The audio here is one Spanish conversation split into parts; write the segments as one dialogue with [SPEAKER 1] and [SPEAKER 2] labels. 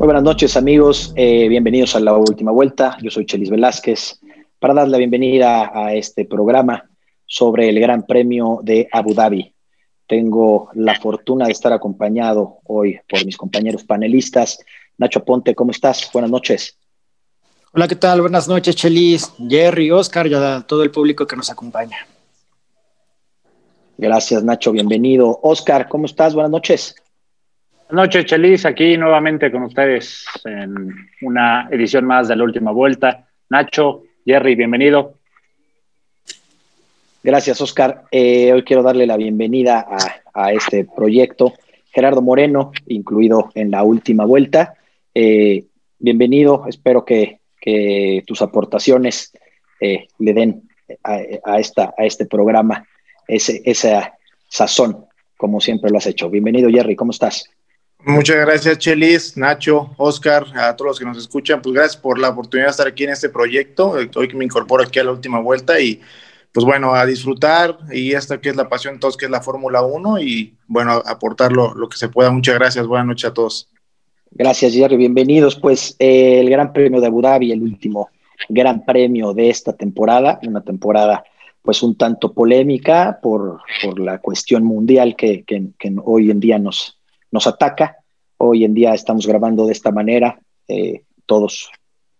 [SPEAKER 1] Muy buenas noches amigos, eh, bienvenidos a la última vuelta. Yo soy Chelis Velázquez para dar la bienvenida a este programa sobre el Gran Premio de Abu Dhabi. Tengo la fortuna de estar acompañado hoy por mis compañeros panelistas. Nacho Ponte, ¿cómo estás? Buenas noches.
[SPEAKER 2] Hola, ¿qué tal? Buenas noches, Chelis, Jerry, Oscar y a todo el público que nos acompaña.
[SPEAKER 1] Gracias, Nacho, bienvenido. Oscar, ¿cómo estás? Buenas noches.
[SPEAKER 3] Buenas noches, Chelis, aquí nuevamente con ustedes en una edición más de la última vuelta. Nacho, Jerry, bienvenido.
[SPEAKER 1] Gracias, Oscar. Eh, hoy quiero darle la bienvenida a, este proyecto. Gerardo Moreno, incluido en la última vuelta. Eh, bienvenido, espero que, tus aportaciones eh, le den a, esta, a este programa ese, esa sazón, como siempre lo has hecho. Bienvenido, Jerry, ¿cómo estás?
[SPEAKER 4] Muchas gracias, Chelis, Nacho, Oscar, a todos los que nos escuchan. Pues gracias por la oportunidad de estar aquí en este proyecto. Hoy que me incorporo aquí a la última vuelta y pues bueno, a disfrutar y esta que es la pasión todos, que es la Fórmula 1 y bueno, aportar lo, que se pueda. Muchas gracias, buenas noches a todos.
[SPEAKER 1] Gracias, Jerry, bienvenidos. Pues eh, el Gran Premio de Abu Dhabi, el último Gran Premio de esta temporada, una temporada pues un tanto polémica por, la cuestión mundial que, hoy en día nos, nos ataca. Hoy en día estamos grabando de esta manera eh, todos,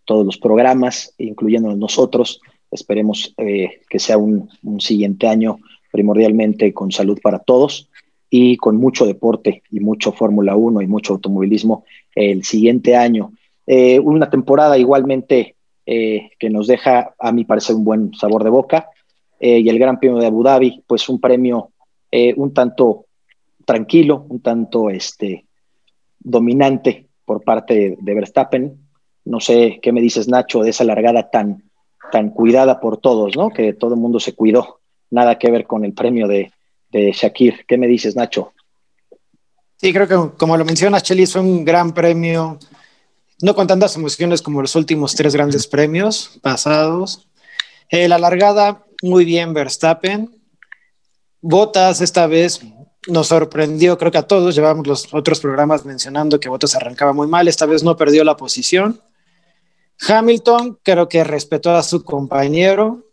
[SPEAKER 1] todos los programas, incluyendo nosotros, Esperemos eh, que sea un, siguiente año primordialmente con salud para todos y con mucho deporte y mucho Fórmula 1 y mucho automovilismo el siguiente año. Eh, una temporada igualmente que nos deja, a mi parecer, un buen sabor de boca. y el Gran Premio de Abu Dhabi, pues un premio un tanto tranquilo, un tanto este, dominante por parte de, de Verstappen. No sé qué me dices, Nacho, de esa largada tan, tan cuidada por todos, ¿no? Que todo el mundo se cuidó. Nada que ver con el premio de, Shakir. ¿Qué me dices, Nacho?
[SPEAKER 2] Sí, creo que como lo mencionas, Chelis, fue un gran premio, no con tantas emociones como los últimos tres grandes premios pasados. Eh, la largada, muy bien, Verstappen. Botas esta vez nos sorprendió, creo que a todos, llevamos los otros programas mencionando que Botas arrancaba muy mal, esta vez no perdió la posición. Hamilton creo que respetó a su compañero.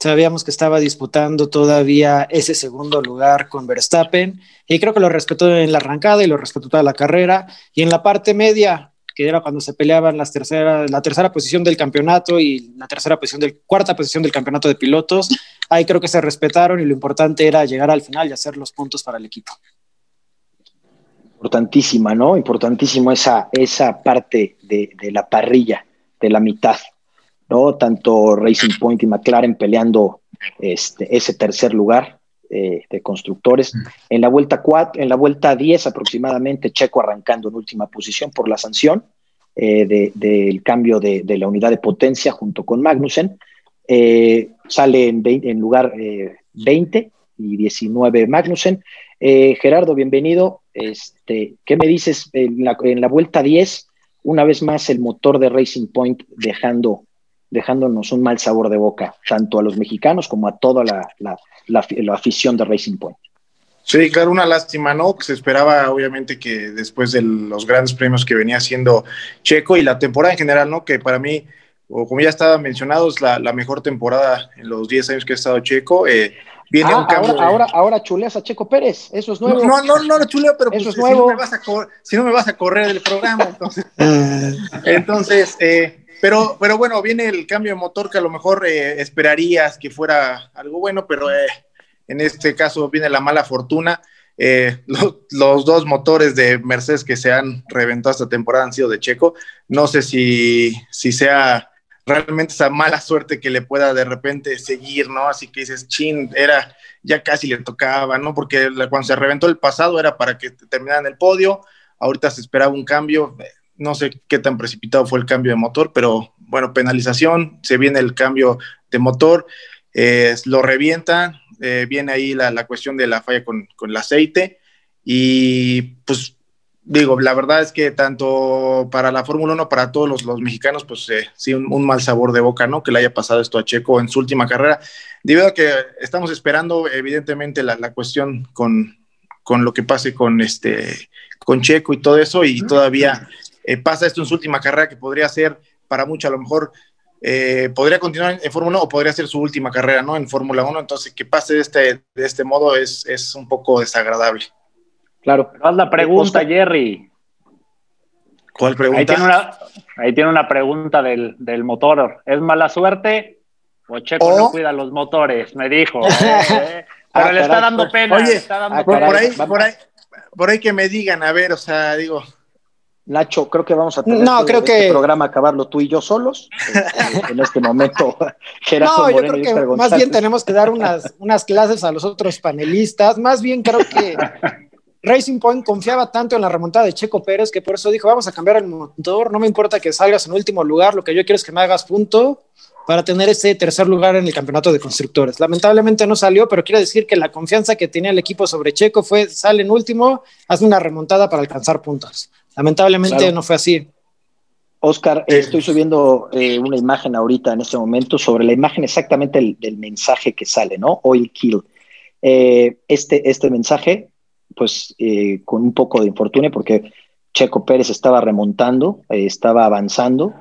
[SPEAKER 2] Sabíamos que estaba disputando todavía ese segundo lugar con Verstappen y creo que lo respetó en la arrancada y lo respetó toda la carrera. Y en la parte media, que era cuando se peleaban las tercera, la tercera posición del campeonato y la tercera posición del cuarta posición del campeonato de pilotos, ahí creo que se respetaron y lo importante era llegar al final y hacer los puntos para el equipo.
[SPEAKER 1] Importantísima, ¿no? Importantísimo esa, esa parte de, de la parrilla de la mitad, ¿no? Tanto Racing Point y McLaren peleando este, ese tercer lugar eh, de constructores. En la vuelta 4, en la vuelta 10 aproximadamente, Checo arrancando en última posición por la sanción eh, del cambio de, la unidad de potencia junto con Magnussen. Eh, sale en, lugar 20 y 19 Magnussen. Gerardo, bienvenido. Este, ¿Qué me dices en la, en la vuelta 10? una vez más el motor de Racing Point dejando, dejándonos un mal sabor de boca, tanto a los mexicanos como a toda la, afición de Racing Point.
[SPEAKER 4] Sí, claro, una lástima, ¿no? Que se esperaba, obviamente, que después de los grandes premios que venía haciendo Checo y la temporada en general, ¿no? Que para mí, o como ya estaba mencionado, es la, mejor temporada en los 10 años que ha estado Checo. Eh,
[SPEAKER 1] Viene ah, ahora, ahora, ahora chuleas a Checo Pérez, eso es nuevo.
[SPEAKER 4] No, no, no, no chuleo, pero pues, si, No me vas a si no me vas a correr del programa, entonces. entonces, eh, pero, pero bueno, viene el cambio de motor que a lo mejor eh, esperarías que fuera algo bueno, pero eh, en este caso viene la mala fortuna. Los, los, dos motores de Mercedes que se han reventado esta temporada han sido de Checo. No sé si, si sea realmente esa mala suerte que le pueda de repente seguir, ¿no? Así que dices, chin, era, ya casi le tocaba, ¿no? Porque cuando se reventó el pasado era para que terminaran el podio, ahorita se esperaba un cambio, no sé qué tan precipitado fue el cambio de motor, pero bueno, penalización, se viene el cambio de motor, eh, lo revienta, eh, viene ahí la, la, cuestión de la falla con, con el aceite y pues digo, la verdad es que tanto para la Fórmula 1, para todos los, mexicanos, pues eh, sí, un, mal sabor de boca, ¿no? Que le haya pasado esto a Checo en su última carrera, debido a que estamos esperando, evidentemente, la, la cuestión con, con, lo que pase con, este, con Checo y todo eso, y todavía eh, pasa esto en su última carrera, que podría ser para muchos a lo mejor, eh, podría continuar en Fórmula 1 o podría ser su última carrera, ¿no? En Fórmula 1, entonces que pase de este, de este modo es, es un poco desagradable.
[SPEAKER 3] Claro. haz la pregunta, Jerry.
[SPEAKER 4] ¿Cuál pregunta?
[SPEAKER 3] Ahí tiene una, pregunta del, motor. ¿Es mala suerte o Checo no cuida los motores? Me dijo. ¿eh? Pero ah, le está dando pena.
[SPEAKER 4] Oye,
[SPEAKER 3] está dando
[SPEAKER 4] ah, por, ahí, por, ahí, por ahí que me digan, a ver, o sea, digo.
[SPEAKER 1] Nacho, creo que vamos a tener
[SPEAKER 2] no, creo este
[SPEAKER 1] que... programa acabarlo tú y yo solos. en este momento,
[SPEAKER 2] No, yo creo que más bien tenemos que dar unas, unas clases a los otros panelistas. Más bien creo que Racing Point confiaba tanto en la remontada de Checo Pérez que por eso dijo, vamos a cambiar el motor, no me importa que salgas en último lugar, lo que yo quiero es que me hagas punto para tener ese tercer lugar en el campeonato de constructores. Lamentablemente no salió, pero quiero decir que la confianza que tenía el equipo sobre Checo fue, sale en último, haz una remontada para alcanzar puntos. Lamentablemente no fue así.
[SPEAKER 1] Oscar, eh, estoy subiendo eh, una imagen ahorita en este momento sobre la imagen exactamente del, mensaje que sale, ¿no? Oil Kill. Eh, este, este mensaje pues eh, con un poco de infortunio porque Checo Pérez estaba remontando, eh, estaba avanzando.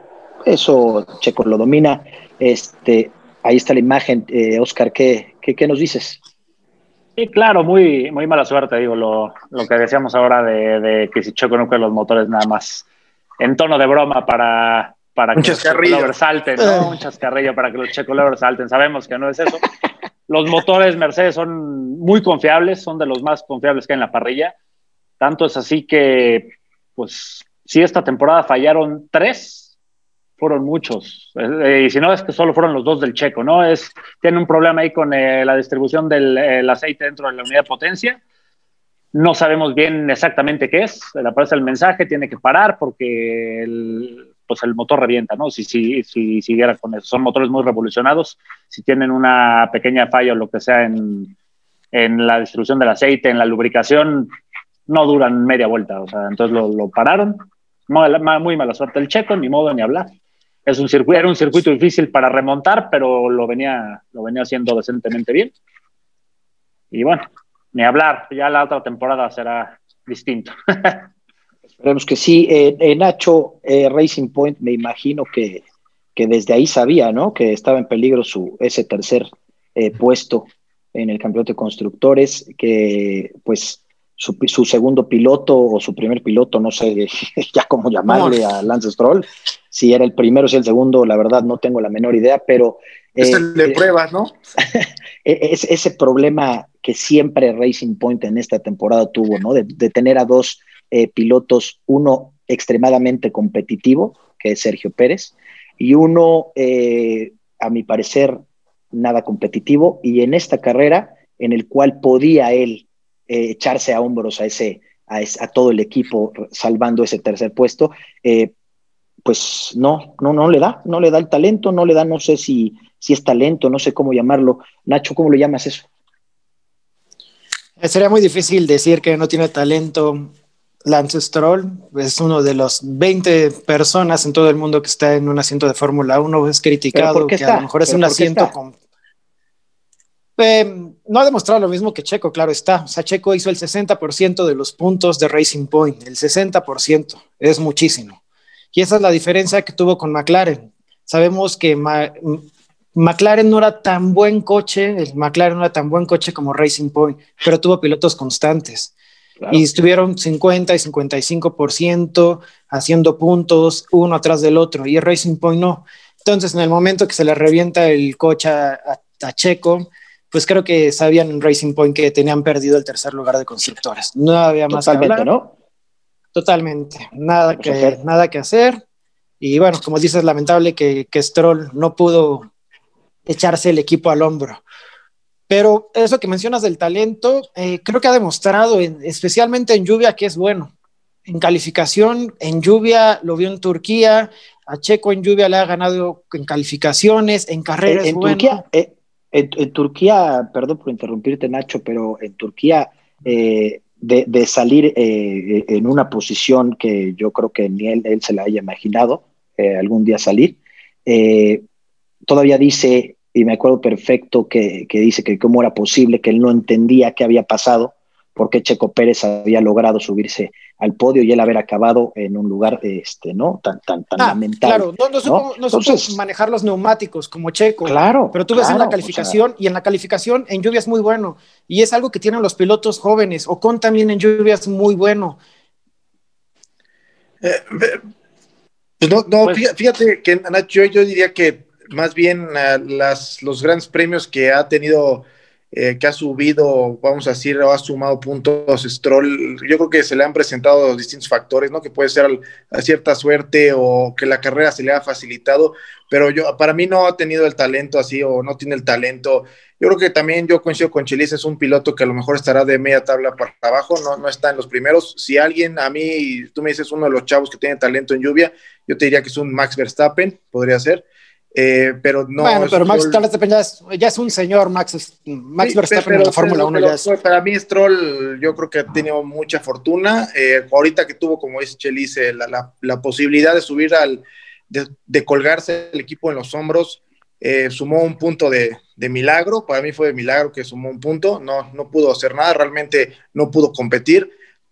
[SPEAKER 1] Eso Checo lo domina. Este, ahí está la imagen. Eh, Oscar, ¿qué, ¿qué, nos dices?
[SPEAKER 3] Sí, claro, muy, muy mala suerte, digo, lo, lo que decíamos ahora de, que si Checo no cuida los motores nada más en tono de broma para, para que los Checo salten, ¿no? Un chascarrillo para que los Checo salten. Sabemos que no es eso. Los motores Mercedes son muy confiables, son de los más confiables que hay en la parrilla. Tanto es así que, pues, si esta temporada fallaron tres, fueron muchos. Eh, y si no, es que solo fueron los dos del checo, ¿no? Es, tiene un problema ahí con eh, la distribución del aceite dentro de la unidad de potencia. No sabemos bien exactamente qué es. Le aparece el mensaje, tiene que parar porque el, pues el motor revienta, ¿no? Si, si, si siguiera con eso. Son motores muy revolucionados. Si tienen una pequeña falla o lo que sea en, en la distribución del aceite, en la lubricación, no duran media vuelta. O sea, entonces lo, lo pararon. Muy, mala suerte el checo, ni modo ni hablar. Es un circuito, era un circuito difícil para remontar, pero lo venía, lo venía haciendo decentemente bien. Y bueno, ni hablar, ya la otra temporada será distinto.
[SPEAKER 1] Esperemos que sí. Eh, eh, Nacho, eh, Racing Point, me imagino que, que, desde ahí sabía, ¿no? Que estaba en peligro su, ese tercer puesto en el campeonato de constructores, que pues su, su, segundo piloto o su primer piloto, no sé ya cómo llamarle a Lance Stroll, si era el primero o si el segundo, la verdad no tengo la menor idea, pero...
[SPEAKER 4] Es el de pruebas, ¿no?
[SPEAKER 1] es, ese problema que siempre Racing Point en esta temporada tuvo, ¿no? De, de tener a dos eh, pilotos, uno extremadamente competitivo, que es Sergio Pérez, y uno, eh, a mi parecer, nada competitivo, y en esta carrera, en el cual podía él eh, echarse a hombros a ese, a, todo el equipo salvando ese tercer puesto, pues no, no, no le da, no le da el talento, no le da, no sé si, si es talento, no sé cómo llamarlo. Nacho, ¿cómo lo llamas eso?
[SPEAKER 2] Sería muy difícil decir que no tiene talento Lance Stroll es uno de los 20 personas en todo el mundo que está en un asiento de Fórmula 1, es criticado, que a lo mejor es un asiento con... Eh, no ha demostrado lo mismo que Checo, claro está. O sea, Checo hizo el 60% de los puntos de Racing Point, el 60%, es muchísimo. Y esa es la diferencia que tuvo con McLaren. Sabemos que McLaren no era tan buen coche, el McLaren no era tan buen coche como Racing Point, pero tuvo pilotos constantes. Y estuvieron 50 y 55% haciendo puntos uno atrás del otro y Racing Point no. Entonces, en el momento que se le revienta el coche a, Checo, pues creo que sabían en Racing Point que tenían perdido el tercer lugar de constructores. No había más
[SPEAKER 1] que hablar. ¿no?
[SPEAKER 2] Totalmente, nada que, nada que hacer. Y bueno, como dices, lamentable que, que Stroll no pudo echarse el equipo al hombro. Pero eso que mencionas del talento, eh, creo que ha demostrado, especialmente en lluvia, que es bueno. En calificación, en lluvia, lo vio en Turquía, a Checo en lluvia le ha ganado en calificaciones, en carreras.
[SPEAKER 1] En, Turquía, eh, en, Turquía, perdón por interrumpirte, Nacho, pero en Turquía, eh, de, salir en una posición que yo creo que ni él, él se la haya imaginado algún día salir, todavía dice y me acuerdo perfecto que, dice que cómo era posible, que él no entendía qué había pasado, por qué Checo Pérez había logrado subirse al podio y él haber acabado en un lugar este, ¿no? tan, tan, tan ah, lamentable.
[SPEAKER 2] Claro, no, no, supo, manejar los neumáticos como Checo.
[SPEAKER 1] Claro.
[SPEAKER 2] Pero tú ves en la calificación y en la calificación en lluvia es muy bueno. Y es algo que tienen los pilotos jóvenes. Ocon también en lluvia es muy bueno.
[SPEAKER 4] Eh, pues no, no pues fíjate que Nacho, yo diría que más bien ah, las, los grandes premios que ha tenido eh, que ha subido, vamos a decir, ha sumado puntos Stroll, yo creo que se le han presentado distintos factores, ¿no? Que puede ser a cierta suerte o que la carrera se le ha facilitado, pero yo, para mí no ha tenido el talento así o no tiene el talento. Yo creo que también yo coincido con Chelis, es un piloto que a lo mejor estará de media tabla para abajo, no, no está en los primeros. Si alguien, a mí, tú me dices uno de los chavos que tiene talento en lluvia, yo te diría que es un Max Verstappen, podría ser eh, pero no.
[SPEAKER 2] Bueno, pero Max Verstappen ya es, un señor, Max, Max Verstappen en la Fórmula 1 ya es.
[SPEAKER 4] Para mí, Stroll, yo creo que ha tenido mucha fortuna. Eh, ahorita que tuvo, como dice Chelice, la, la, posibilidad de subir al. De, colgarse el equipo en los hombros, eh, sumó un punto de, de, milagro. Para mí fue de milagro que sumó un punto. No, no pudo hacer nada, realmente no pudo competir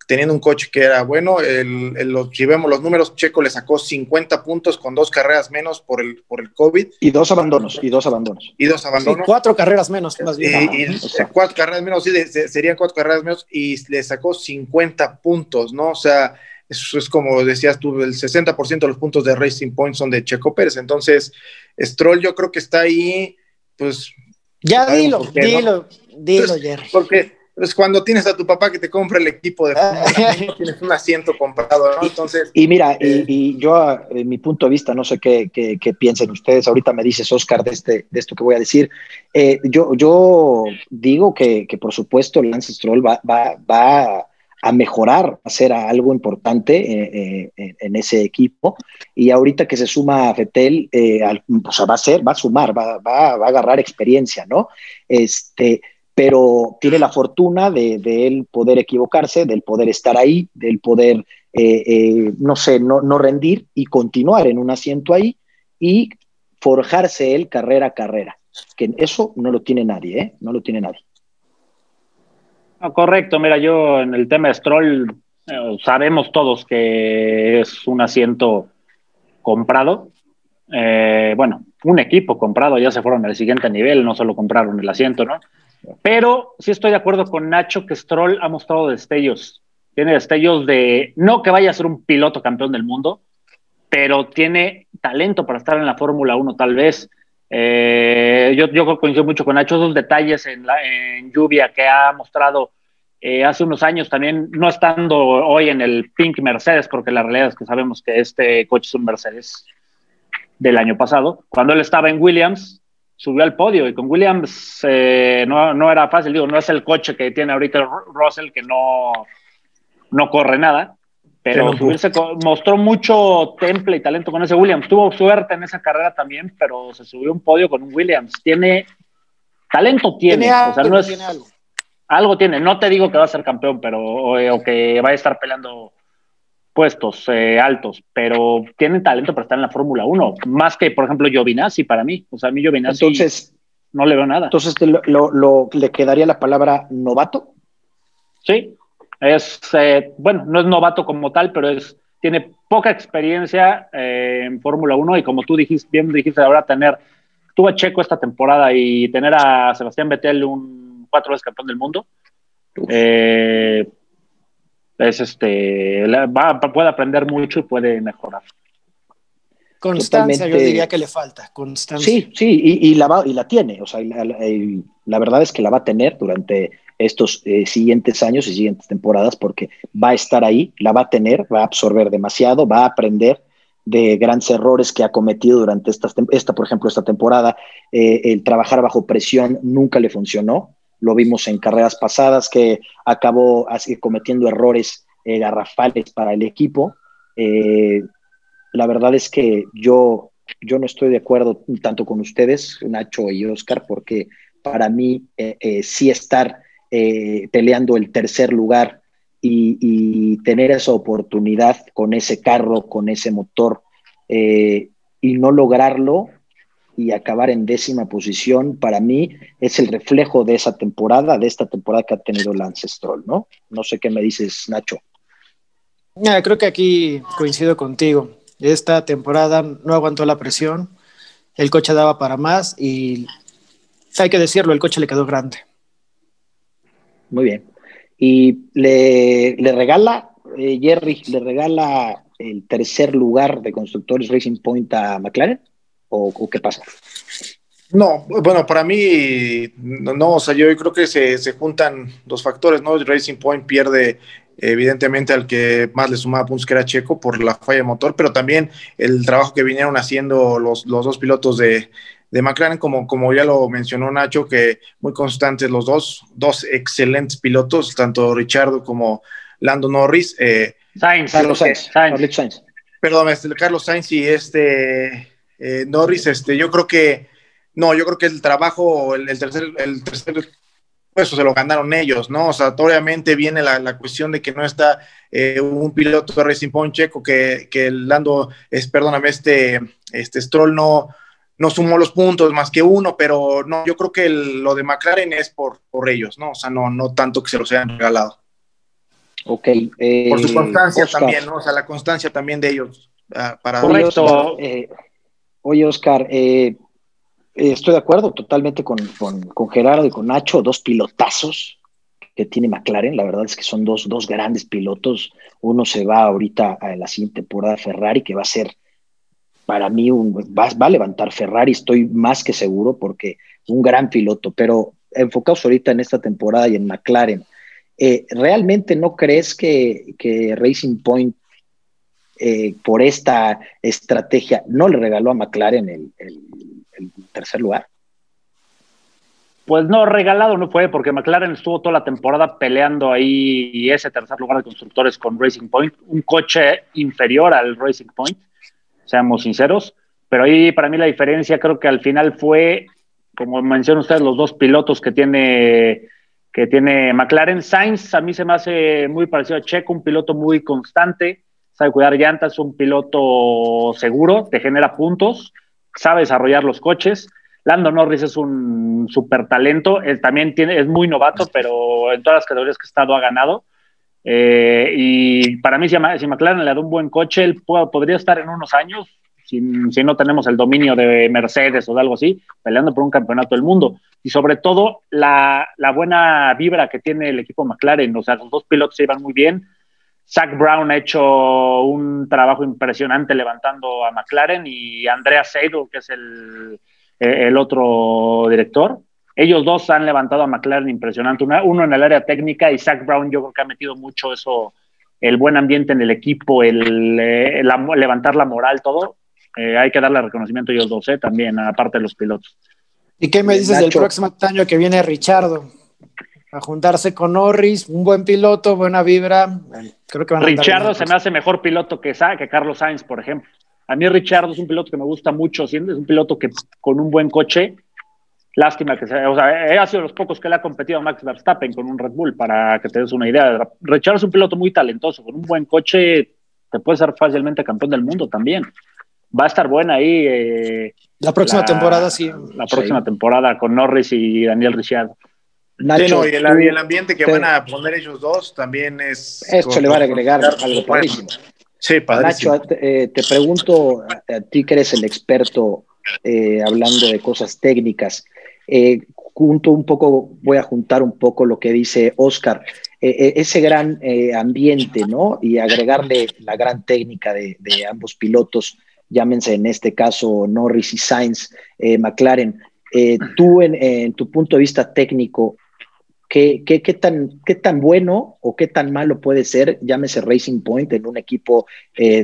[SPEAKER 4] teniendo un coche que era bueno. El, si vemos los números, Checo le sacó 50 puntos con dos carreras menos por el, por el COVID.
[SPEAKER 1] Y dos abandonos, y dos abandonos.
[SPEAKER 4] Y dos abandonos.
[SPEAKER 2] cuatro carreras menos, más bien.
[SPEAKER 4] Y, cuatro carreras menos, sí, serían cuatro carreras menos, y le sacó 50 puntos, ¿no? O sea, eso es como decías tú, el 60% de los puntos de Racing Point son de Checo Pérez. Entonces, Stroll yo creo que está ahí, pues...
[SPEAKER 2] Ya dilo, dilo, dilo, Jerry.
[SPEAKER 4] Porque cuando tienes a tu papá que te compra el equipo de fútbol, tienes un asiento comprado, ¿no? Entonces.
[SPEAKER 1] Y, mira, y, eh, yo, en mi punto de vista, no sé qué, qué, piensen ustedes. Ahorita me dices, Oscar, de, este, de esto que voy a decir. Eh, yo, yo digo que, que, por supuesto, Lance Stroll va, va, va a mejorar, a hacer algo importante eh, en ese equipo. Y ahorita que se suma a Fetel, o sea, va a ser, va a sumar, va, va, va a agarrar experiencia, ¿no? Este pero tiene la fortuna de, él poder equivocarse, del poder estar ahí, del poder, eh, eh, no sé, no, no, rendir y continuar en un asiento ahí y forjarse él carrera a carrera. Que eso no lo tiene nadie, ¿eh? No lo tiene nadie.
[SPEAKER 3] correcto, mira, yo en el tema Stroll eh, sabemos todos que es un asiento comprado. bueno, un equipo comprado, ya se fueron al siguiente nivel, no solo compraron el asiento, ¿no? Pero sí estoy de acuerdo con Nacho que Stroll ha mostrado destellos. Tiene destellos de, no que vaya a ser un piloto campeón del mundo, pero tiene talento para estar en la Fórmula 1 tal vez. Eh, yo, coincido mucho con Nacho, esos detalles en, la, lluvia que ha mostrado eh, hace unos años también, no estando hoy en el Pink Mercedes, porque la realidad es que sabemos que este coche es un Mercedes del año pasado. Cuando él estaba en Williams, subió al podio y con Williams eh, no, no, era fácil, digo, no es el coche que tiene ahorita Russell que no, no corre nada, pero subirse mostró mucho temple y talento con ese Williams. Tuvo suerte en esa carrera también, pero se subió un podio con un Williams. Tiene talento, tiene, o sea, no es, tiene algo. algo. tiene. No te digo que va a ser campeón, pero o que va a estar peleando puestos eh, altos, pero tienen talento para estar en la Fórmula 1, más que, por ejemplo, Giovinazzi para mí. O sea, a mí Giovinazzi entonces, no le veo nada.
[SPEAKER 1] Entonces, lo, ¿le quedaría la palabra novato?
[SPEAKER 3] Sí, es, eh, bueno, no es novato como tal, pero es tiene poca experiencia eh, en Fórmula 1 y como tú dijiste, bien dijiste ahora tener, tuvo Checo esta temporada y tener a Sebastián Vettel un cuatro veces campeón del mundo, eh, es este, va, puede aprender mucho y puede mejorar.
[SPEAKER 2] Constancia, yo diría que le falta, constancia.
[SPEAKER 1] Sí, sí, y, la, y la tiene, o sea, la, verdad es que la va a tener durante estos eh, siguientes años y siguientes temporadas porque va a estar ahí, la va a tener, va a absorber demasiado, va a aprender de grandes errores que ha cometido durante esta, esta por ejemplo, esta temporada. Eh, el trabajar bajo presión nunca le funcionó, lo vimos en carreras pasadas que acabó así, cometiendo errores eh, garrafales para el equipo. Eh, la verdad es que yo, yo no estoy de acuerdo tanto con ustedes, Nacho y Oscar, porque para mí eh, sí estar peleando el tercer lugar y, y, tener esa oportunidad con ese carro, con ese motor, y no lograrlo, y acabar en décima posición, para mí es el reflejo de esa temporada, de esta temporada que ha tenido Lance Stroll, ¿no? No sé qué me dices, Nacho.
[SPEAKER 2] creo que aquí coincido contigo. Esta temporada no aguantó la presión, el coche daba para más y hay que decirlo, el coche le quedó grande.
[SPEAKER 1] Muy bien. Y le, regala, eh, Jerry, le regala el tercer lugar de constructores Racing Point a McLaren o, qué pasa?
[SPEAKER 4] No, bueno, para mí, no, o sea, yo creo que se, se juntan dos factores, ¿no? Racing Point pierde evidentemente al que más le sumaba puntos que era Checo por la falla de motor, pero también el trabajo que vinieron haciendo los, los dos pilotos de, de McLaren, como, como ya lo mencionó Nacho, que muy constantes los dos, dos excelentes pilotos, tanto Richardo como Lando Norris. Eh,
[SPEAKER 1] Sainz, Carlos Sainz,
[SPEAKER 4] Sainz. Perdón, este, Carlos Sainz y este eh, Norris, este, yo creo que, no, yo creo que el trabajo, el, tercer, el tercer puesto se lo ganaron ellos, ¿no? O sea, obviamente viene la, la cuestión de que no está eh, un piloto de Racing Point checo que, que Lando, es, perdóname, este, este Stroll no, no sumó los puntos más que uno, pero no, yo creo que lo de McLaren es por, por ellos, ¿no? O sea, no, no tanto que se los hayan regalado.
[SPEAKER 1] Ok.
[SPEAKER 4] por su eh, constancia también, ¿no? O sea, la constancia también de ellos. Ah, para
[SPEAKER 1] Correcto. Eh, oye, Oscar, eh, estoy de acuerdo totalmente con, con, Gerardo y con Nacho, dos pilotazos que tiene McLaren, la verdad es que son dos, dos grandes pilotos. Uno se va ahorita a la siguiente temporada Ferrari, que va a ser para mí va, a levantar Ferrari, estoy más que seguro, porque un gran piloto, pero enfocados ahorita en esta temporada y en McLaren, eh, ¿realmente no crees que, Racing Point, eh, por esta estrategia, no le regaló a McLaren el, tercer lugar?
[SPEAKER 3] Pues no, regalado no fue, porque McLaren estuvo toda la temporada peleando ahí ese tercer lugar de constructores con Racing Point, un coche inferior al Racing Point seamos sinceros. Pero ahí para mí la diferencia creo que al final fue, como mencionan ustedes, los dos pilotos que tiene, que tiene McLaren. Sainz a mí se me hace muy parecido a Checo, un piloto muy constante, sabe cuidar llantas, un piloto seguro, te genera puntos, sabe desarrollar los coches. Lando Norris es un super talento, él también tiene, es muy novato, pero en todas las categorías que ha estado ha ganado. Eh, y para mí, si, McLaren le da un buen coche, él podría estar en unos años, si, no tenemos el dominio de Mercedes o de algo así, peleando por un campeonato del mundo. Y sobre todo, la, buena vibra que tiene el equipo McLaren. O sea, los dos pilotos se iban muy bien. Zach Brown ha hecho un trabajo impresionante levantando a McLaren y Andrea Seidel, que es el, el otro director, ellos dos han levantado a McLaren impresionante, uno en el área técnica y Zach Brown yo creo que ha metido mucho eso, el buen ambiente en el equipo, el, eh, levantar la moral, todo. Eh, hay que darle reconocimiento a ellos dos, eh, también, aparte de los pilotos.
[SPEAKER 2] ¿Y qué me dices del próximo año que viene Richardo? A juntarse con Norris, un buen piloto, buena vibra.
[SPEAKER 3] Creo que van a Richardo se me hace mejor piloto que, que Carlos Sainz, por ejemplo. A mí Richardo es un piloto que me gusta mucho, es un piloto que con un buen coche Lástima que sea, o sea, ha sido los pocos que le ha competido a Max Verstappen con un Red Bull, para que te des una idea. Richard es un piloto muy talentoso, con un buen coche te puede ser fácilmente campeón del mundo también. Va a estar buena ahí. Eh,
[SPEAKER 2] la próxima temporada, sí.
[SPEAKER 3] La próxima temporada con Norris y Daniel Ricciardo.
[SPEAKER 4] Nacho, y, el, ambiente que van a poner ellos dos también es.
[SPEAKER 1] Esto le va a agregar algo padrísimo. Sí, padrísimo. Nacho, te, eh, te pregunto a ti que eres el experto eh, hablando de cosas técnicas. Eh, junto un poco, voy a juntar un poco lo que dice Oscar, ese gran ambiente, ¿no? Y agregarle la gran técnica de, ambos pilotos, llámense en este caso Norris y Sainz, McLaren. tú, en, tu punto de vista técnico, ¿Qué, qué, tan, ¿qué tan bueno o qué tan malo puede ser, llámese Racing Point, en un equipo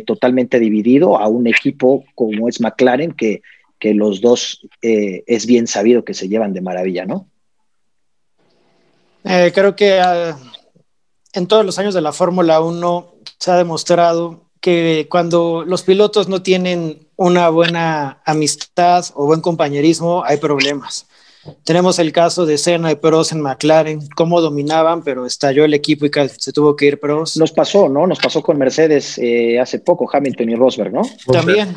[SPEAKER 1] totalmente dividido a un equipo como es McLaren, que que los dos eh, es bien sabido que se llevan de maravilla, ¿no?
[SPEAKER 2] Eh, creo que ah, en todos los años de la Fórmula 1 se ha demostrado que cuando los pilotos no tienen una buena amistad o buen compañerismo, hay problemas. Tenemos el caso de Senna y Prost en McLaren, cómo dominaban, pero estalló el equipo y se tuvo que ir Prost.
[SPEAKER 1] Nos pasó, ¿no? Nos pasó con Mercedes eh, hace poco, Hamilton y Rosberg, ¿no?
[SPEAKER 2] También,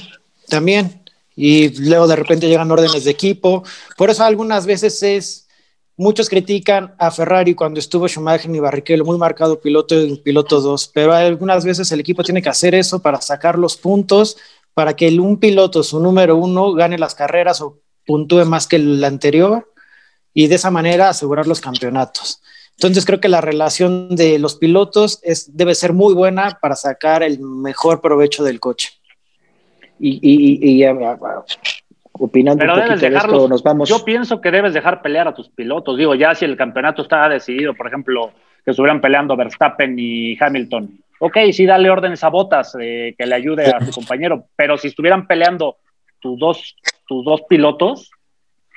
[SPEAKER 2] también y luego de repente llegan órdenes de equipo. Por eso algunas veces es muchos critican a Ferrari cuando estuvo Schumacher y Barrichello, muy marcado piloto y piloto 2, pero algunas veces el equipo tiene que hacer eso para sacar los puntos, para que un piloto, su número uno, gane las carreras o puntúe más que el anterior y de esa manera asegurar los campeonatos. Entonces creo que la relación de los pilotos es, debe ser muy buena para sacar el mejor provecho del coche.
[SPEAKER 1] Y, y, y, opinando
[SPEAKER 3] un poquito de esto, nos vamos. Yo pienso que debes dejar pelear a tus pilotos. Digo, ya si el campeonato está decidido, por ejemplo, que estuvieran peleando Verstappen y Hamilton. Ok, sí, dale órdenes a Botas eh, que le ayude a su compañero, pero si estuvieran peleando tus dos, tus dos pilotos,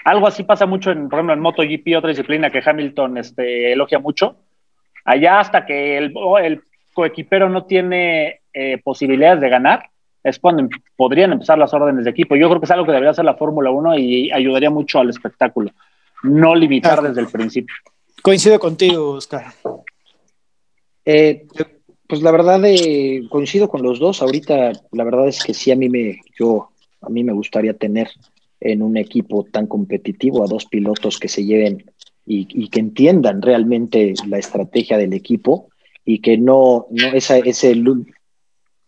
[SPEAKER 3] algo así pasa mucho, en, por ejemplo, en MotoGP, otra disciplina que Hamilton este, elogia mucho. Allá hasta que el, el coequipero no tiene eh, posibilidades de ganar, es cuando em, podrían empezar las órdenes de equipo. Yo creo que es algo que debería hacer la Fórmula 1 y ayudaría mucho al espectáculo. No limitar desde el principio.
[SPEAKER 2] Coincido contigo, Oscar.
[SPEAKER 1] Eh, pues la verdad, eh, coincido con los dos. Ahorita, la verdad es que sí, a mí me, yo, a mí me gustaría tener en un equipo tan competitivo a dos pilotos que se lleven y, que entiendan realmente la estrategia del equipo y que no, no esa, ese,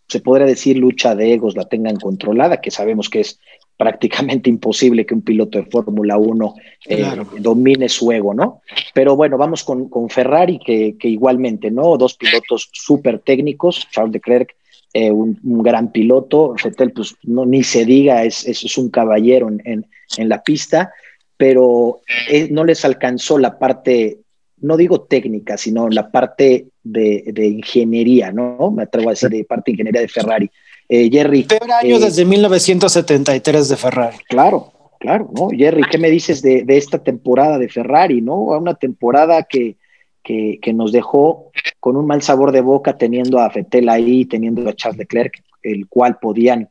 [SPEAKER 1] se podría decir, lucha de egos la tengan controlada, que sabemos que es prácticamente imposible que un piloto de Fórmula 1 eh, domine su ego, ¿no? Pero bueno, vamos con, con Ferrari, que, que, igualmente, ¿no? Dos pilotos súper técnicos, Charles Leclerc eh, un, gran piloto, Fettel, pues no, ni se diga, es, es, un caballero en, en, la pista, pero eh, no les alcanzó la parte, no digo técnica, sino la parte de, de ingeniería, ¿no? Me atrevo a decir de parte de ingeniería de Ferrari. Eh, Jerry.
[SPEAKER 2] Peor año desde 1973 de Ferrari.
[SPEAKER 1] Claro, claro, ¿no? Jerry, ¿qué me dices de, de esta temporada de Ferrari, no? Una temporada que, que, que, nos dejó con un mal sabor de boca teniendo a Fettel ahí, teniendo a Charles Leclerc, el cual podían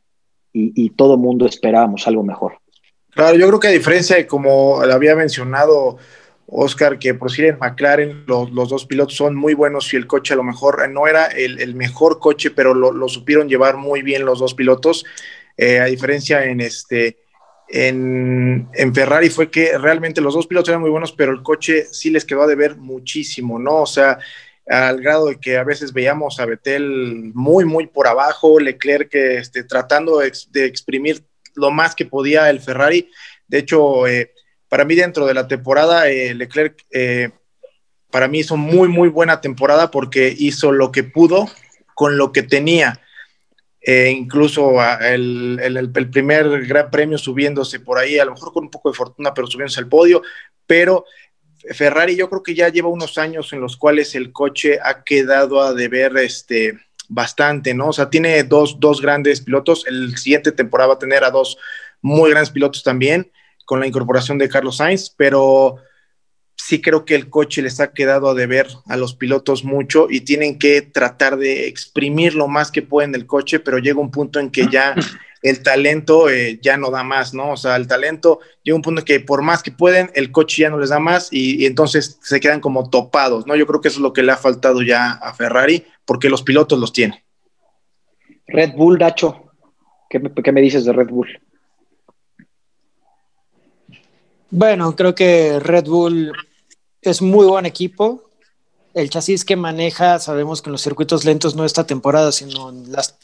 [SPEAKER 1] y, y todo mundo esperábamos algo mejor.
[SPEAKER 4] Claro, yo creo que a diferencia de como había mencionado Oscar, que por si en McLaren los, los, dos pilotos son muy buenos y el coche a lo mejor no era el, el mejor coche, pero lo, lo, supieron llevar muy bien los dos pilotos. Eh, a diferencia en este en, Ferrari fue que realmente los dos pilotos eran muy buenos, pero el coche sí les quedó a deber muchísimo, ¿no? O sea, al grado de que a veces veíamos a Vettel muy, muy por abajo, Leclerc este, tratando de, exprimir lo más que podía el Ferrari. De hecho, eh, para mí dentro de la temporada, eh, Leclerc eh, para mí hizo muy, muy buena temporada porque hizo lo que pudo con lo que tenía. Eh, incluso el, el, primer gran premio subiéndose por ahí, a lo mejor con un poco de fortuna, pero subiéndose al podio, pero Ferrari yo creo que ya lleva unos años en los cuales el coche ha quedado a deber este, bastante, ¿no? O sea, tiene dos, dos grandes pilotos, el siguiente temporada va a tener a dos muy grandes pilotos también, con la incorporación de Carlos Sainz, pero sí creo que el coche les ha quedado a deber a los pilotos mucho y tienen que tratar de exprimir lo más que pueden del coche, pero llega un punto en que ya el talento eh, ya no da más, ¿no? O sea, el talento llega un punto en que por más que pueden, el coche ya no les da más y, entonces se quedan como topados, ¿no? Yo creo que eso es lo que le ha faltado ya a Ferrari, porque los pilotos los tienen.
[SPEAKER 1] Red Bull, Dacho, ¿qué qué me dices de Red Bull?
[SPEAKER 2] Bueno, creo que Red Bull es muy buen equipo. El chasis que maneja, sabemos que en los circuitos lentos no esta temporada, sino en las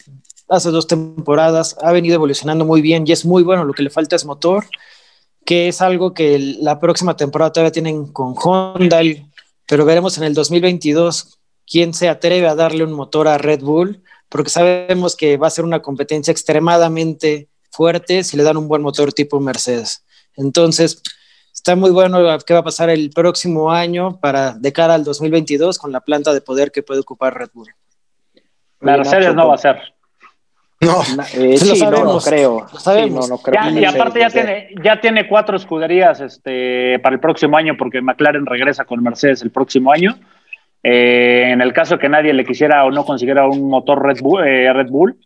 [SPEAKER 2] hace dos temporadas, ha venido evolucionando muy bien y es muy bueno. Lo que le falta es motor, que es algo que la próxima temporada todavía tienen con Honda, pero veremos en el 2022 quién se atreve a darle un motor a Red Bull, porque sabemos que va a ser una competencia extremadamente fuerte si le dan un buen motor tipo Mercedes. Entonces, está muy bueno qué va a pasar el próximo año para de cara al 2022 con la planta de poder que puede ocupar Red Bull.
[SPEAKER 3] La Mercedes no va a ser.
[SPEAKER 1] No, eh, sí, no, creo.
[SPEAKER 3] y aparte ya tiene, ya tiene cuatro escuderías este, para el próximo año porque McLaren regresa con Mercedes el próximo año. Eh, en el caso que nadie le quisiera o no consiguiera un motor Red Bull, eh, Red Bull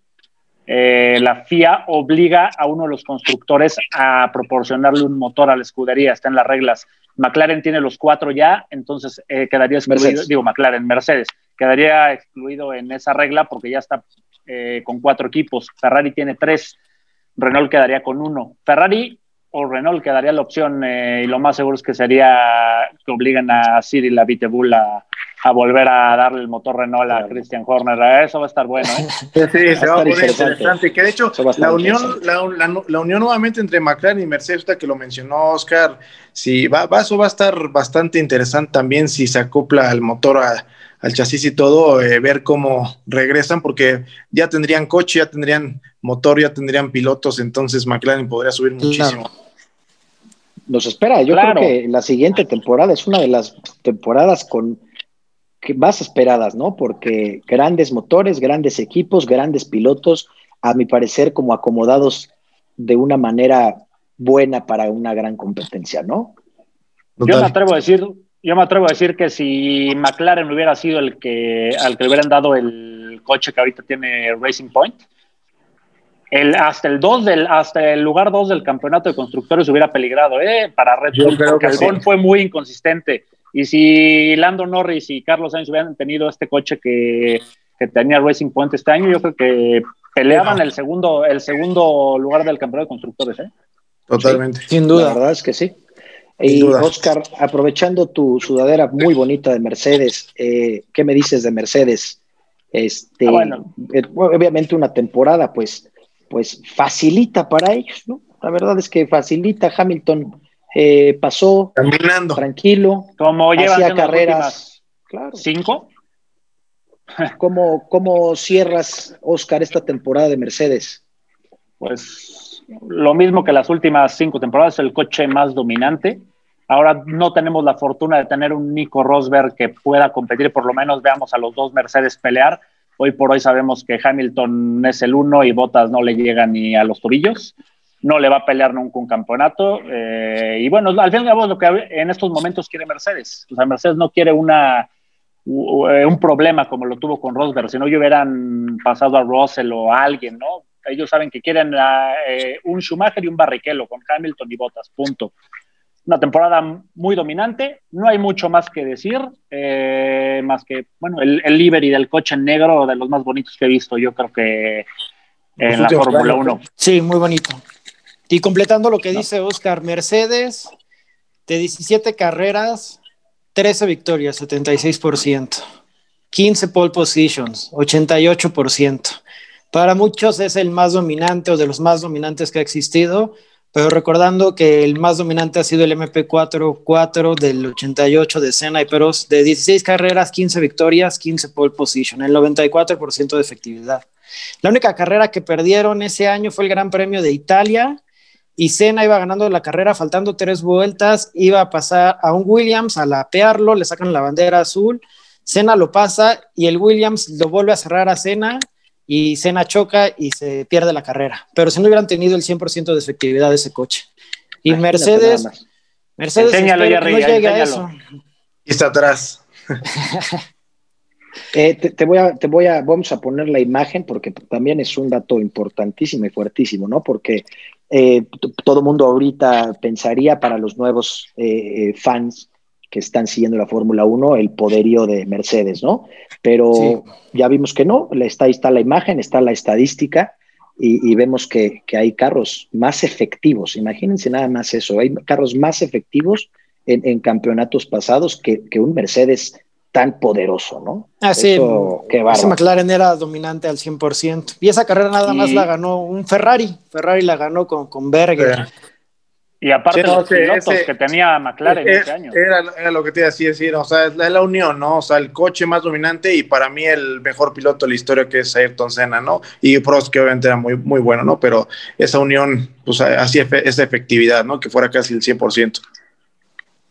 [SPEAKER 3] eh, la FIA obliga a uno de los constructores a proporcionarle un motor a la escudería, está en las reglas. McLaren tiene los cuatro ya, entonces eh, quedaría excluido, digo McLaren, Mercedes, quedaría excluido en esa regla porque ya está eh, con cuatro equipos. Ferrari tiene tres, Renault quedaría con uno. Ferrari o Renault quedaría la opción y lo más seguro es que sería que obliguen a Cyril la Bull a, a volver a darle el motor Renault a Christian Horner. Eso va a estar bueno. ¿eh?
[SPEAKER 4] Sí, se va, a poner interesante. Que de hecho, la unión, la, unión nuevamente entre McLaren y Mercedes, que lo mencionó Oscar, sí, va, eso va a estar bastante interesante también si se acopla el motor al chasis y todo, eh, ver cómo regresan, porque ya tendrían coche, ya tendrían motor, ya tendrían pilotos, entonces McLaren podría subir muchísimo.
[SPEAKER 1] Nos espera, yo creo que la siguiente temporada es una de las temporadas con más esperadas, ¿no? Porque grandes motores, grandes equipos, grandes pilotos, a mi parecer como acomodados de una manera buena para una gran competencia, ¿no?
[SPEAKER 3] Yo me atrevo a decir, yo me atrevo a decir que si McLaren hubiera sido el que al que le hubieran dado el coche que ahorita tiene Racing Point, el, hasta el 2 del, hasta el lugar 2 del campeonato de constructores hubiera peligrado, ¿eh? Para Red Bull, porque el fue muy inconsistente. Y si Lando Norris y Carlos Sainz hubieran tenido este coche que, tenía Racing Point este año, yo creo que peleaban el segundo, el segundo lugar del campeonato de constructores. ¿eh?
[SPEAKER 4] Totalmente.
[SPEAKER 1] sin duda. La verdad es que sí. y Oscar, aprovechando tu sudadera muy bonita de Mercedes, eh, ¿qué me dices de Mercedes? Este, ah, eh, obviamente una temporada, pues, pues facilita para ellos, ¿no? La verdad es que facilita. Hamilton eh, pasó
[SPEAKER 4] Caminando.
[SPEAKER 1] tranquilo,
[SPEAKER 3] como
[SPEAKER 1] hacía carreras.
[SPEAKER 3] Claro. ¿Cinco?
[SPEAKER 1] ¿Cómo, ¿Cómo cierras, Oscar, esta temporada de Mercedes?
[SPEAKER 3] Pues lo mismo que las últimas cinco temporadas, el coche más dominante. Ahora no tenemos la fortuna de tener un Nico Rosberg que pueda competir, por lo menos veamos a los dos Mercedes pelear. Hoy por hoy sabemos que Hamilton es el uno y Bottas no le llega ni a los tobillos no le va a pelear nunca un campeonato. Eh, y bueno, al fin y al cabo lo que en estos momentos quiere Mercedes. O sea, Mercedes no quiere una, eh, un problema como lo tuvo con Rosberg, si no hubieran pasado a Russell o a alguien, ¿no? Ellos saben que quieren eh, un Schumacher y un Barrichello con Hamilton y Bottas, punto. Una temporada muy dominante, no hay mucho más que decir, más que, bueno, el, el livery del coche negro, de los más bonitos que he visto, yo creo que en la Fórmula 1.
[SPEAKER 2] Sí, muy bonito. Y completando lo que dice Oscar, Mercedes, de 17 carreras, 13 victorias, 76%. 15 pole positions, 88%. Para muchos es el más dominante o de los más dominantes que ha existido, pero recordando que el más dominante ha sido el MP4 4 del 88 de Senna y Peros, de 16 carreras, 15 victorias, 15 pole position, el 94% de efectividad. La única carrera que perdieron ese año fue el Gran Premio de Italia, y Senna iba ganando la carrera, faltando tres vueltas, iba a pasar a un Williams a lapearlo, le sacan la bandera azul, Senna lo pasa y el Williams lo vuelve a cerrar a Senna y Senna choca y se pierde la carrera. Pero si no hubieran tenido el 100% de efectividad de ese coche. Y Mercedes, Mercedes
[SPEAKER 3] no llegue a eso.
[SPEAKER 4] Y está atrás.
[SPEAKER 1] Eh, te, voy a, te voy a, vamos a poner la imagen porque también es un dato importantísimo y fuertísimo, ¿no? Porque eh, todo mundo ahorita pensaría para los nuevos eh, eh, fans que están siguiendo la Fórmula 1 el poderío de Mercedes, ¿no? Pero ya vimos que no, está, ahí está la imagen, está la estadística y, vemos que, hay carros más efectivos, imagínense nada más eso, hay carros más efectivos en, campeonatos pasados que, que un Mercedes tan poderoso, ¿no?
[SPEAKER 2] Ah, sí, ese McLaren era dominante al 100%. Y esa carrera nada más la ganó un Ferrari. Ferrari la ganó con, con Berger.
[SPEAKER 3] Y aparte los pilotos que tenía McLaren ese año.
[SPEAKER 4] Era, lo que te iba a decir, o sea, es la, unión, ¿no? O sea, el coche más dominante y para mí el mejor piloto de la historia que es Ayrton Senna, ¿no? Y Prost que obviamente era muy, muy bueno, ¿no? Pero esa unión, pues hacía esa efectividad, ¿no? Que fuera casi el 100%.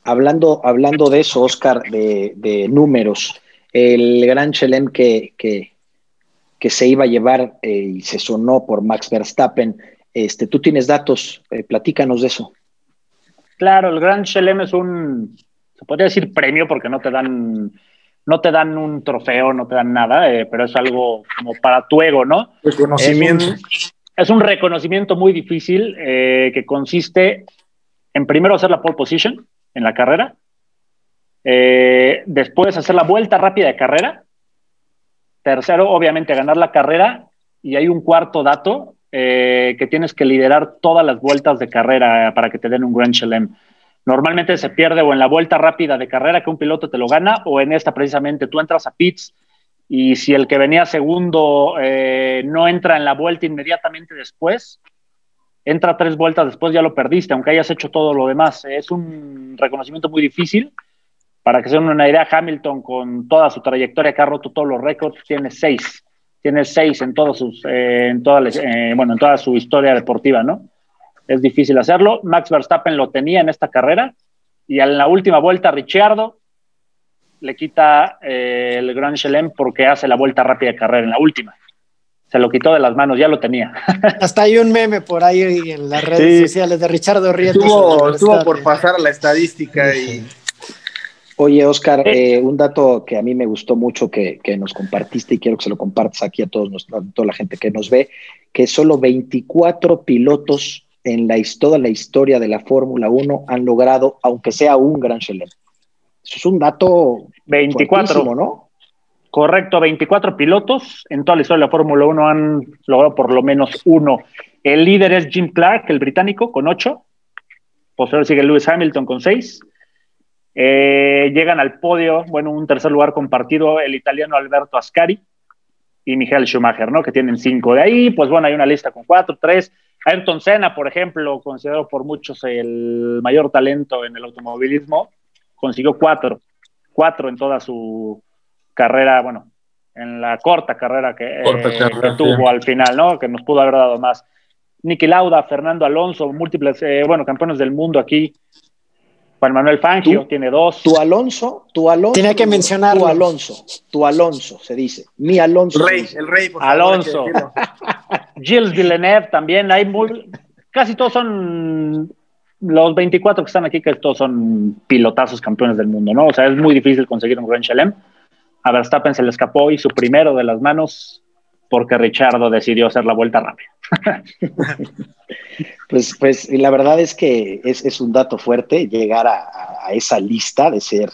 [SPEAKER 1] Hablando, hablando de eso, Oscar, de, números, el gran Chelem que, que, se iba a llevar eh, y se sonó por Max Verstappen, este, tú tienes datos, eh, platícanos de eso.
[SPEAKER 3] Claro, el gran Chelem es un, se podría decir premio porque no te dan, no te dan un trofeo, no te dan nada, eh, pero es algo como para tu ego, ¿no?
[SPEAKER 4] Reconocimiento.
[SPEAKER 3] Es un, reconocimiento muy difícil que consiste en primero hacer la pole position, en la carrera. Eh, después hacer la vuelta rápida de carrera. Tercero, obviamente, ganar la carrera. Y hay un cuarto dato eh, que tienes que liderar todas las vueltas de carrera para que te den un Grand Chelem. Normalmente se pierde o en la vuelta rápida de carrera que un piloto te lo gana o en esta precisamente tú entras a pits y si el que venía segundo eh, no entra en la vuelta inmediatamente después, entra tres vueltas después, ya lo perdiste, aunque hayas hecho todo lo demás. Es un reconocimiento muy difícil. Para que se den una idea, Hamilton con toda su trayectoria que ha roto todos los récords, tiene seis. Tiene seis en, todos sus, eh, en, toda, eh, bueno, en toda su historia deportiva, ¿no? Es difícil hacerlo. Max Verstappen lo tenía en esta carrera y en la última vuelta Ricciardo le quita eh, el Grand Chelem porque hace la vuelta rápida de carrera en la última se lo quitó de las manos, ya lo tenía.
[SPEAKER 2] Hasta hay un meme por ahí en las redes sociales de Richardo Rieta.
[SPEAKER 4] Estuvo, por pasar a la estadística y...
[SPEAKER 1] Oye, Oscar, eh, un dato que a mí me gustó mucho que, nos compartiste y quiero que se lo compartas aquí a todos, a toda la gente que nos ve, que solo 24 pilotos en la, toda la historia de la Fórmula 1 han logrado, aunque sea un Gran Chelem. Eso es un dato
[SPEAKER 3] 24, ¿no? Correcto, 24 pilotos en toda la historia de la Fórmula 1 han logrado por lo menos uno. El líder es Jim Clark, el británico, con 8. Posterior sigue Lewis Hamilton con 6. Eh, llegan al podio, bueno, un tercer lugar compartido, el italiano Alberto Ascari y Michael Schumacher, ¿no? Que tienen 5. De ahí, pues bueno, hay una lista con 4, 3. Ayrton Senna, por ejemplo, considerado por muchos el mayor talento en el automovilismo, consiguió 4. 4 en toda su carrera, bueno, en la corta carrera que, eh, tuvo al final, ¿no? Que nos pudo haber dado más. Niki Lauda, Fernando Alonso, múltiples, eh, bueno, campeones del mundo aquí. Juan Manuel Fangio tiene dos.
[SPEAKER 1] Tu Alonso, tu Alonso.
[SPEAKER 2] Tiene que mencionar.
[SPEAKER 1] Tu Alonso, tu Alonso, se dice. Mi Alonso.
[SPEAKER 4] El rey, el rey,
[SPEAKER 3] por Alonso. Gilles Villeneuve también. Hay muy, casi todos son los 24 que están aquí, que todos son pilotazos campeones del mundo, ¿no? O sea, es muy difícil conseguir un Grand Chelem a Verstappen se le escapó y su primero de las manos porque Richardo decidió hacer la vuelta rápida.
[SPEAKER 1] pues, pues la verdad es que es, un dato fuerte llegar a, esa lista de ser,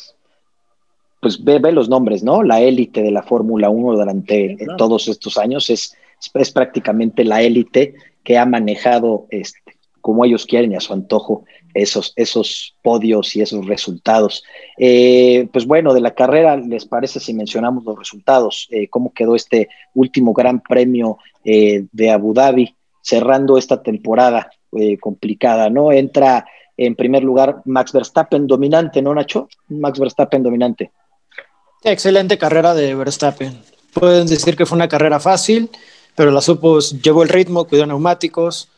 [SPEAKER 1] pues ve, los nombres, ¿no? La élite de la Fórmula 1 durante todos estos años es, es prácticamente la élite que ha manejado este, como ellos quieren y a su antojo esos, esos podios y esos resultados. Eh, pues bueno, de la carrera, ¿les parece si mencionamos los resultados? Eh, ¿Cómo quedó este último gran premio eh, de Abu Dhabi cerrando esta temporada complicada? ¿No? Entra en primer lugar Max Verstappen dominante, ¿no, Nacho? Max Verstappen dominante.
[SPEAKER 2] Excelente carrera de Verstappen. Pueden decir que fue una carrera fácil, pero la supo, llevó el ritmo, cuidó neumáticos,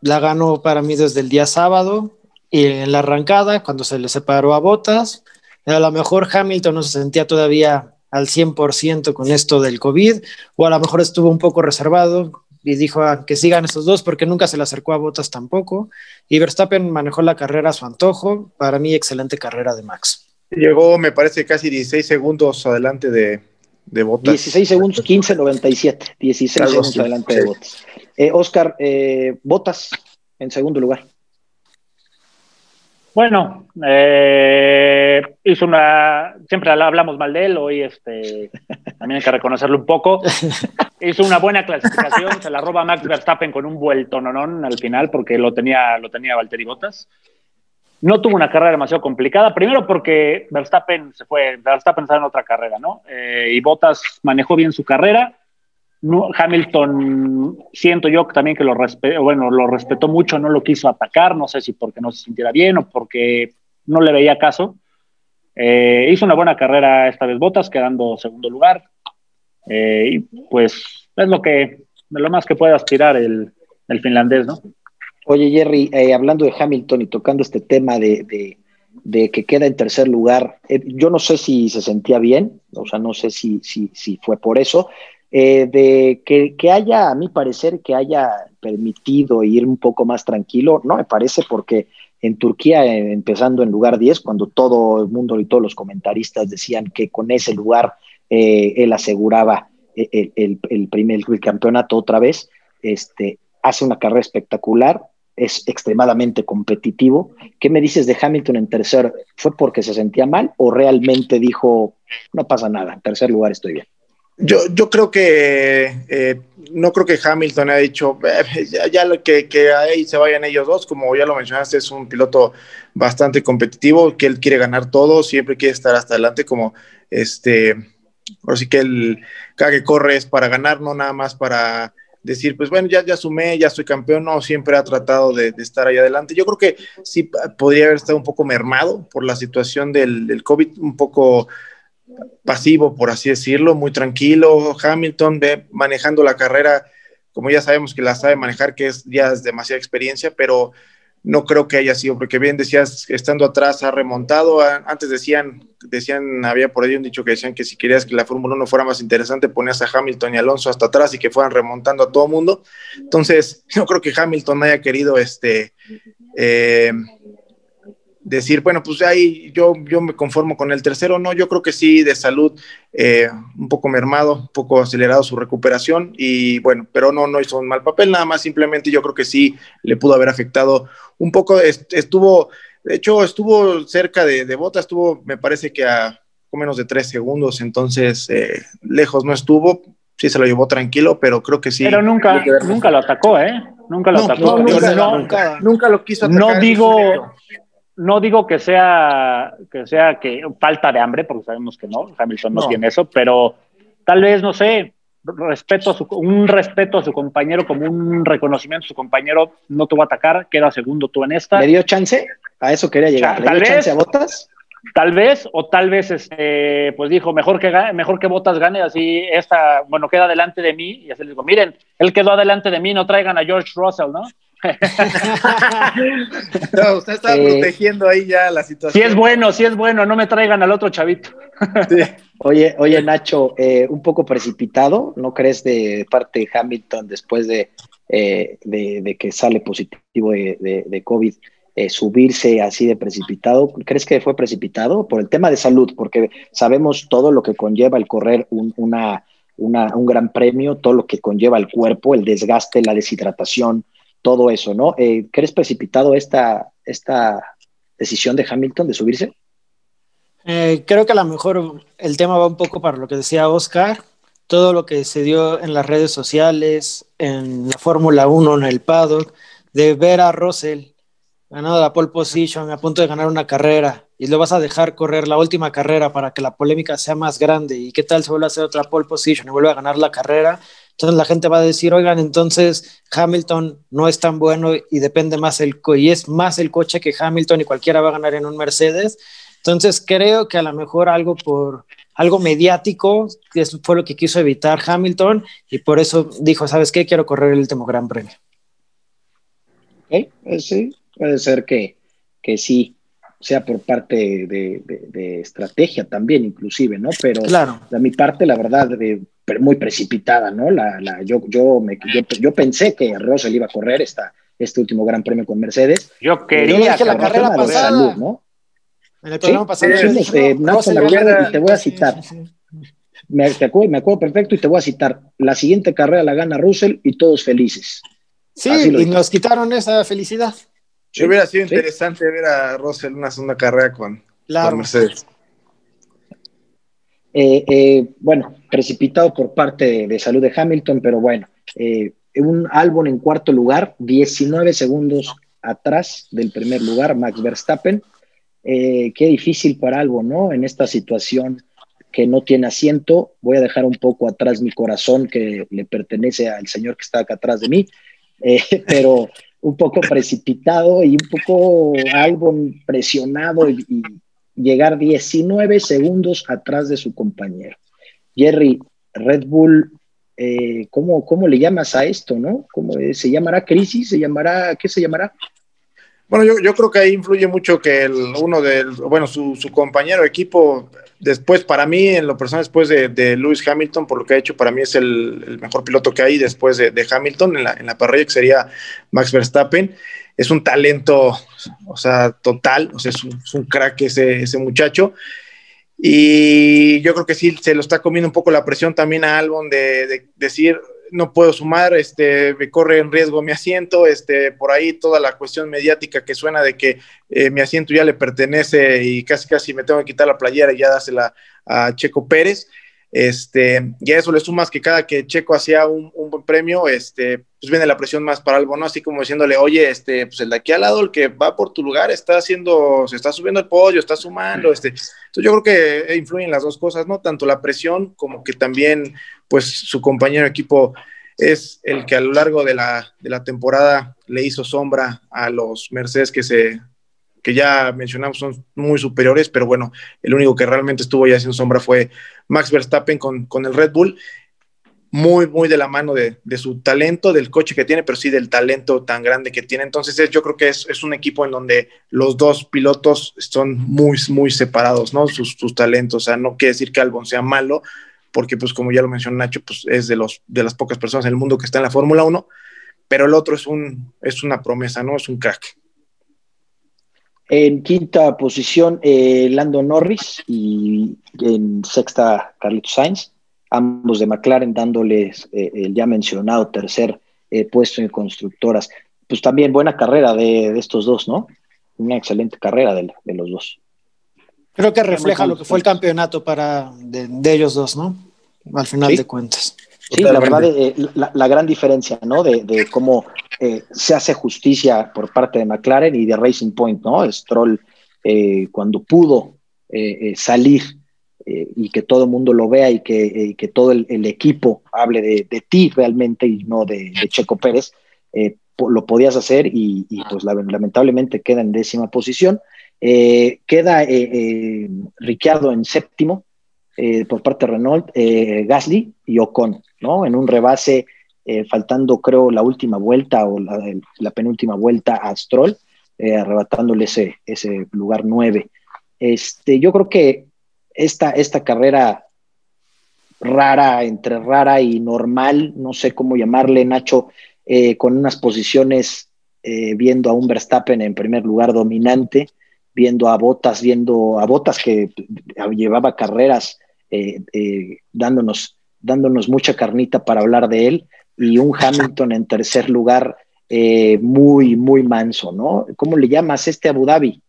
[SPEAKER 2] la ganó para mí desde el día sábado y en la arrancada, cuando se le separó a Botas, a lo mejor Hamilton no se sentía todavía al 100% con esto del COVID, o a lo mejor estuvo un poco reservado y dijo ah, que sigan estos dos porque nunca se le acercó a Botas tampoco. Y Verstappen manejó la carrera a su antojo. Para mí, excelente carrera de Max.
[SPEAKER 4] Llegó, me parece, casi 16 segundos adelante de, de Botas.
[SPEAKER 1] 16 segundos, 15.97. 16 segundos adelante de Botas. Eh, Oscar, eh, Botas en segundo lugar.
[SPEAKER 3] Bueno, eh, hizo una. Siempre hablamos mal de él, hoy este, también hay que reconocerlo un poco. Hizo una buena clasificación, se la roba Max Verstappen con un vuelto no al final, porque lo tenía, lo tenía Valtteri Bottas. No tuvo una carrera demasiado complicada, primero porque Verstappen se fue, Verstappen estaba en otra carrera, ¿no? y Bottas manejó bien su carrera Hamilton, siento yo también que lo respetó, bueno, lo respetó mucho, no lo quiso atacar, no sé si porque no se sintiera bien o porque no le veía caso. Eh, hizo una buena carrera esta vez Botas, quedando segundo lugar. Eh, y pues es lo que, de lo más que puede aspirar el, finlandés, ¿no?
[SPEAKER 1] Oye, Jerry, eh, hablando de Hamilton y tocando este tema de, que queda en tercer lugar, yo no sé si se sentía bien, o sea, no sé si, si, si fue por eso, eh, de que, haya, a mi parecer, que haya permitido ir un poco más tranquilo, no me parece porque en Turquía, eh, empezando en lugar 10, cuando todo el mundo y todos los comentaristas decían que con ese lugar eh, él aseguraba el, primer campeonato otra vez, este, hace una carrera espectacular, es extremadamente competitivo. ¿Qué me dices de Hamilton en tercer? ¿Fue porque se sentía mal o realmente dijo, no pasa nada, en tercer lugar estoy bien?
[SPEAKER 4] Yo, yo creo que eh, no creo que Hamilton haya dicho eh, ya, lo que, ahí se vayan ellos dos, como ya lo mencionaste, es un piloto bastante competitivo, que él quiere ganar todo, siempre quiere estar hasta adelante, como este, así que él, cada que corre es para ganar, no nada más para decir, pues bueno, ya, ya sumé, ya soy campeón, no, siempre ha tratado de, estar ahí adelante. Yo creo que sí podría haber estado un poco mermado por la situación del COVID, un poco pasivo, por así decirlo, muy tranquilo. Hamilton ve manejando la carrera, como ya sabemos que la sabe manejar, que es ya demasiada experiencia, pero no creo que haya sido, porque bien decías, estando atrás ha remontado. Antes decían, decían, había por ahí un dicho que decían que si querías que la Fórmula 1 fuera más interesante, ponías a Hamilton y Alonso hasta atrás y que fueran remontando a todo mundo. Entonces, no creo que Hamilton haya querido este. Eh, decir, bueno, pues ahí yo, yo me conformo con el tercero, no, yo creo que sí, de salud, eh, un poco mermado, un poco acelerado su recuperación y bueno, pero no, no hizo un mal papel, nada más simplemente yo creo que sí le pudo haber afectado un poco, estuvo, de hecho, estuvo cerca de, de Bota, estuvo, me parece que a menos de tres segundos, entonces eh, lejos no estuvo, sí se lo llevó tranquilo, pero creo que sí.
[SPEAKER 3] Pero nunca, nunca lo atacó, ¿eh? Nunca lo atacó.
[SPEAKER 4] nunca, nunca, lo quiso atacar.
[SPEAKER 3] No digo, no digo que sea que sea que falta de hambre, porque sabemos que no, Hamilton no, tiene eso, pero tal vez, no sé, respeto a su, un respeto a su compañero, como un reconocimiento a su compañero, no te va a atacar, queda segundo tú en esta.
[SPEAKER 1] ¿Le dio chance? A eso quería llegar. ¿Le dio chance a Botas?
[SPEAKER 3] Tal vez, o tal vez, este, pues dijo, mejor que, mejor que Botas gane, así esta, bueno, queda delante de mí, y así le digo, miren, él quedó adelante de mí, no traigan a George Russell, ¿no?
[SPEAKER 4] no, usted está eh, protegiendo ahí ya la situación.
[SPEAKER 3] Si es bueno, si es bueno, no me traigan al otro chavito.
[SPEAKER 1] Oye, oye, Nacho, eh, un poco precipitado, ¿no crees de parte de Hamilton después de, eh, de, que sale positivo de, de COVID? subirse así de precipitado, ¿crees que fue precipitado? Por el tema de salud, porque sabemos todo lo que conlleva el correr un, una, una, un gran premio, todo lo que conlleva el cuerpo, el desgaste, la deshidratación, todo eso, ¿no? Eh, ¿Crees precipitado esta, esta decisión de Hamilton de subirse?
[SPEAKER 2] Eh, creo que a lo mejor el tema va un poco para lo que decía Oscar, todo lo que se dio en las redes sociales, en la Fórmula 1, en el paddock, de ver a Russell ganando la pole position, a punto de ganar una carrera, y lo vas a dejar correr la última carrera para que la polémica sea más grande, y qué tal se vuelve a hacer otra pole position y vuelve a ganar la carrera, entonces la gente va a decir, oigan, entonces Hamilton no es tan bueno y depende más el y es más el coche que Hamilton y cualquiera va a ganar en un Mercedes. Entonces creo que a lo mejor algo por algo mediático, que fue lo que quiso evitar Hamilton y por eso dijo, ¿sabes qué? Quiero correr el último Gran Premio.
[SPEAKER 1] Eh, sí, puede ser que, que sí sea por parte de, estrategia también, inclusive, ¿no? Pero claro. de mi parte, la verdad, de, muy precipitada, ¿no? La, la, yo, yo, me, yo, pensé que Russell iba a correr esta, este último Gran Premio con Mercedes.
[SPEAKER 3] Yo quería
[SPEAKER 2] que la carrera pasada. Salud,
[SPEAKER 1] ¿no?
[SPEAKER 2] En el programa pasado.
[SPEAKER 1] y te voy a citar. Me, acuerdo, me acuerdo perfecto y te voy a citar. La siguiente carrera la gana Russell y todos felices.
[SPEAKER 2] Sí, y nos quitaron esa felicidad.
[SPEAKER 4] Sí, hubiera sido interesante ver a Russell una segunda carrera con, con Mercedes.
[SPEAKER 1] Eh, eh, bueno, precipitado por parte de, salud de Hamilton, pero bueno, eh, un álbum en cuarto lugar, 19 segundos atrás del primer lugar, Max Verstappen. qué difícil para Albon, ¿no? En esta situación que no tiene asiento, voy a dejar un poco atrás mi corazón que le pertenece al señor que está acá atrás de mí, pero un poco precipitado y un poco Albon presionado y llegar 19 segundos atrás de su compañero. Jerry, Red Bull, eh, ¿cómo, ¿cómo, le llamas a esto, no? ¿Cómo, ¿Se llamará crisis? ¿Se llamará, qué se llamará?
[SPEAKER 4] Bueno, yo, yo creo que ahí influye mucho que el, uno de, bueno, su, su, compañero equipo, después, para mí, en lo personal, después de, de Lewis Hamilton, por lo que ha hecho, para mí es el, mejor piloto que hay después de, de Hamilton en la, en la parrilla, que sería Max Verstappen es un talento, o sea, total, o sea, es un, crack ese, ese, muchacho. Y yo creo que sí, se lo está comiendo un poco la presión también a Albon de, decir, no puedo sumar, este, me corre en riesgo mi asiento, este, por ahí toda la cuestión mediática que suena de que eh, mi asiento ya le pertenece y casi casi me tengo que quitar la playera y ya dársela a Checo Pérez. Este, y a eso le sumas que cada que Checo hacía un, buen premio, este, pues viene la presión más para Albon, ¿no? Así como diciéndole, oye, este, pues el de aquí al lado, el que va por tu lugar, está haciendo, se está subiendo el podio, está sumando, este. Entonces yo creo que influyen las dos cosas, ¿no? Tanto la presión como que también, pues su compañero de equipo es el que a lo largo de la, de la temporada le hizo sombra a los Mercedes que se que ya mencionamos son muy superiores, pero bueno, el único que realmente estuvo ya sin sombra fue Max Verstappen con, con el Red Bull, muy, muy de la mano de, su talento, del coche que tiene, pero sí del talento tan grande que tiene. Entonces yo creo que es, es un equipo en donde los dos pilotos son muy, muy separados, ¿no? Sus, sus talentos, o sea, no quiere decir que Albon sea malo, porque pues como ya lo mencionó Nacho, pues es de, los, de las pocas personas en el mundo que está en la Fórmula 1, pero el otro es, un, es una promesa, ¿no? Es un crack.
[SPEAKER 1] En quinta posición, eh, Lando Norris y en sexta, Carlitos Sainz, ambos de McLaren dándoles eh, el ya mencionado tercer eh, puesto en constructoras. Pues también buena carrera de, estos dos, ¿no? Una excelente carrera de, los dos.
[SPEAKER 2] Creo que refleja lo que fue el campeonato para de, ellos dos, ¿no? Al final de cuentas.
[SPEAKER 1] Sí, la verdad, eh, la, gran diferencia, ¿no? De, cómo eh, se hace justicia por parte de McLaren y de Racing Point, ¿no? Stroll, eh, cuando pudo salir y que todo el mundo lo vea y que, que todo el, equipo hable de, ti realmente y no de, Checo Pérez, lo podías hacer y, pues lamentablemente queda en décima posición. queda Ricciardo en séptimo, por parte de Renault, Gasly y Ocon. ¿no? En un rebase, eh, faltando creo la última vuelta o la, penúltima vuelta a Stroll, eh, arrebatándole ese, ese lugar 9. Este, yo creo que esta, esta carrera rara, entre rara y normal, no sé cómo llamarle, Nacho, eh, con unas posiciones viendo a un Verstappen en primer lugar dominante, viendo a Botas, viendo a Botas que llevaba carreras dándonos dándonos mucha carnita para hablar de él, y un Hamilton en tercer lugar eh, muy, muy manso, ¿no? ¿Cómo le llamas este Abu Dhabi?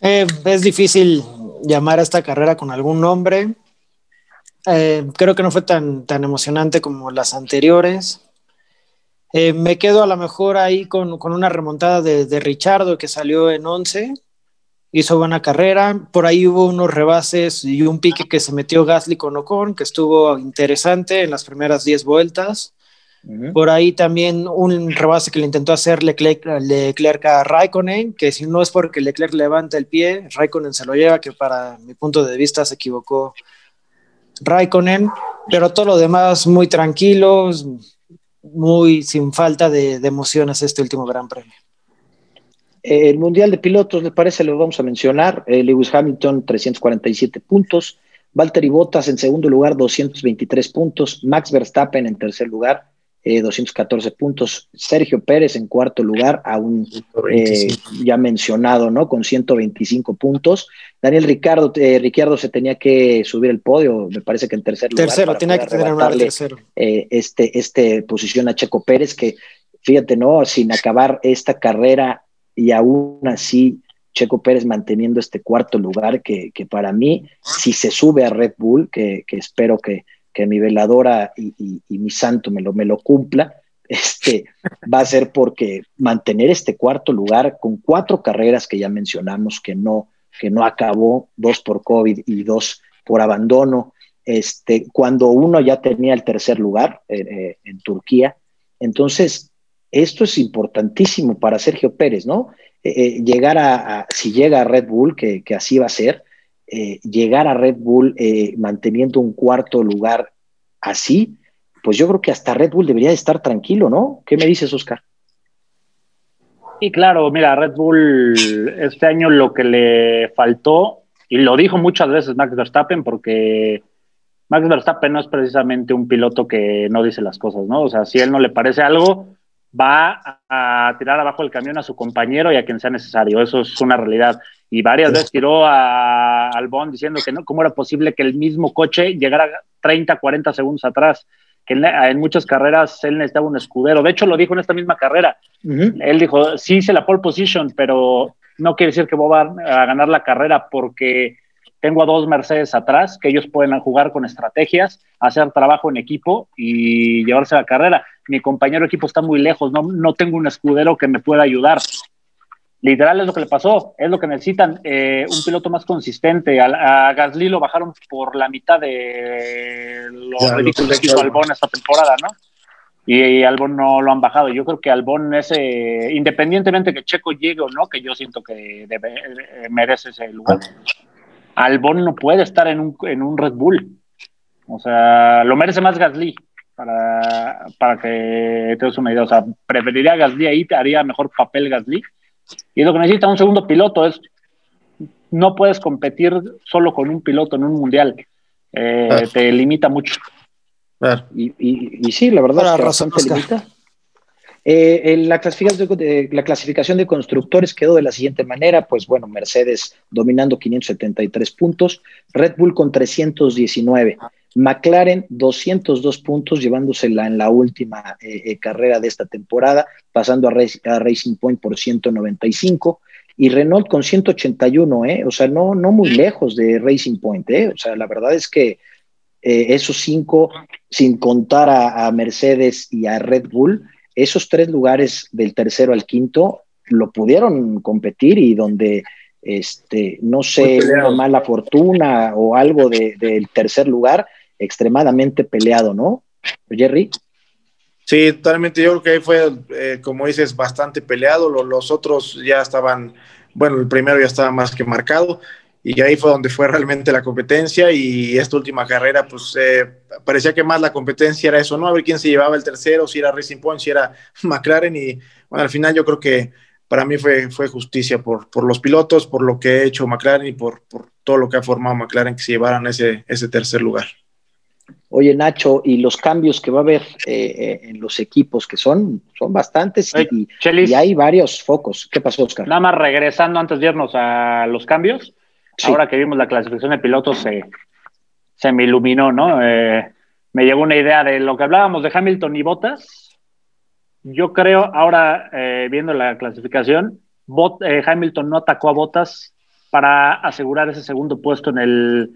[SPEAKER 2] Eh, es difícil llamar a esta carrera con algún nombre. Eh, creo que no fue tan, tan emocionante como las anteriores. me quedo a lo mejor ahí con, una remontada de, de Richardo que salió en 11 hizo buena carrera. Por ahí hubo unos rebases y un pique que se metió Gasly con Ocon, que estuvo interesante en las primeras 10 vueltas. Por ahí también un rebase que le intentó hacer Leclerc, Leclerc, a Raikkonen, que si no es porque Leclerc levanta el pie, Raikkonen se lo lleva, que para mi punto de vista se equivocó Raikkonen, pero todo lo demás muy tranquilos, muy sin falta de, de emociones este último Gran Premio
[SPEAKER 1] el Mundial de Pilotos, ¿les parece? Lo vamos a mencionar. Eh, Lewis Hamilton, 347 puntos. Valtteri Bottas en segundo lugar, 223 puntos. Max Verstappen en tercer lugar, 214 eh, puntos. Sergio Pérez en cuarto lugar, aún eh, ya mencionado, ¿no? Con 125 puntos. Daniel Ricardo, Ricardo se tenía que subir el podio, me parece que en tercer lugar.
[SPEAKER 2] Tercero, tenía que tener un tercero.
[SPEAKER 1] este, este posición a Checo Pérez, que fíjate, ¿no? Sin acabar esta carrera y aún así Checo Pérez manteniendo este cuarto lugar que, para mí, si se sube a Red Bull, que, espero que, mi veladora y, mi santo me lo, me lo cumpla, este, va a ser porque mantener este cuarto lugar con cuatro carreras que ya mencionamos que no, que no acabó, dos por COVID y dos por abandono, este, cuando uno ya tenía el tercer lugar eh, eh, en Turquía. Entonces, esto es importantísimo para Sergio Pérez, ¿no? Eh, llegar a, si llega a Red Bull, que, así va a ser, eh, llegar a Red Bull manteniendo un cuarto lugar así, pues yo creo que hasta Red Bull debería de estar tranquilo, ¿no? ¿Qué me dices, Oscar?
[SPEAKER 3] Y claro, mira, Red Bull este año lo que le faltó, y lo dijo muchas veces Max Verstappen, porque Max Verstappen no es precisamente un piloto que no dice las cosas, ¿no? O sea, si a él no le parece algo, va a tirar abajo el camión a su compañero y a quien sea necesario. Eso es una realidad. Y varias veces tiró a Albon diciendo que no, cómo era posible que el mismo coche llegara 30, 40 segundos atrás, que en, muchas carreras él necesitaba un escudero. De hecho, lo dijo en esta misma carrera. Él dijo, sí hice la pole position, pero no quiere decir que voy a, ganar la carrera porque tengo a dos Mercedes atrás que ellos pueden jugar con estrategias, hacer trabajo en equipo y llevarse la carrera. Mi compañero de equipo está muy lejos, no, no tengo un escudero que me pueda ayudar. Literal es lo que le pasó, es lo que necesitan, eh, un piloto más consistente. A, Gasly lo bajaron por la mitad de lo ridículo que hizo Albon esta temporada, ¿no? Y, Albon no lo han bajado. Yo creo que Albon, ese, independientemente que Checo llegue o no, que yo siento que eh, merece ese lugar, Albon no puede estar en un, en un Red Bull. O sea, lo merece más Gasly, para, para que te des una idea. O sea, preferiría a Gasly ahí, te haría mejor papel Gasly y lo que necesita un segundo piloto es, no puedes competir solo con un piloto en un mundial, eh, te limita mucho.
[SPEAKER 1] Y, sí, la verdad es que te limita. Eh, la, clasificación de, la clasificación de constructores quedó de la siguiente manera, pues bueno, Mercedes dominando 573 puntos, Red Bull con 319, McLaren 202 puntos, llevándosela en la última eh, eh, carrera de esta temporada, pasando a, Racing Point por 195 y Renault con 181, ¿eh? o sea, no, no muy lejos de Racing Point, ¿eh? o sea, la verdad es que esos cinco, sin contar a, Mercedes y a Red Bull, esos tres lugares del tercero al quinto lo pudieron competir y donde este, no sé, una mala fortuna o algo del tercer lugar, extremadamente peleado, ¿no? Jerry.
[SPEAKER 4] Sí, totalmente. Yo creo que ahí fue, eh, como dices, bastante peleado. Los, otros ya estaban, bueno, el primero ya estaba más que marcado. Y ahí fue donde fue realmente la competencia. Y esta última carrera, pues eh, parecía que más la competencia era eso, ¿no? A ver quién se llevaba el tercero, si era Racing Point, si era McLaren. Y bueno, al final yo creo que para mí fue, fue justicia por, por los pilotos, por lo que ha hecho McLaren y por, por todo lo que ha formado McLaren que se llevaran ese, ese tercer lugar.
[SPEAKER 1] Oye, Nacho, y los cambios que va a haber eh, eh, en los equipos, que son, son bastantes y, hay varios focos. ¿Qué pasó, Oscar?
[SPEAKER 3] Nada más regresando antes de irnos a los cambios, ahora que vimos la clasificación de pilotos, se, se me iluminó, ¿no? Eh, me llegó una idea de lo que hablábamos de Hamilton y Bottas. Yo creo, ahora viendo la clasificación, Hamilton no atacó a Bottas para asegurar ese segundo puesto en el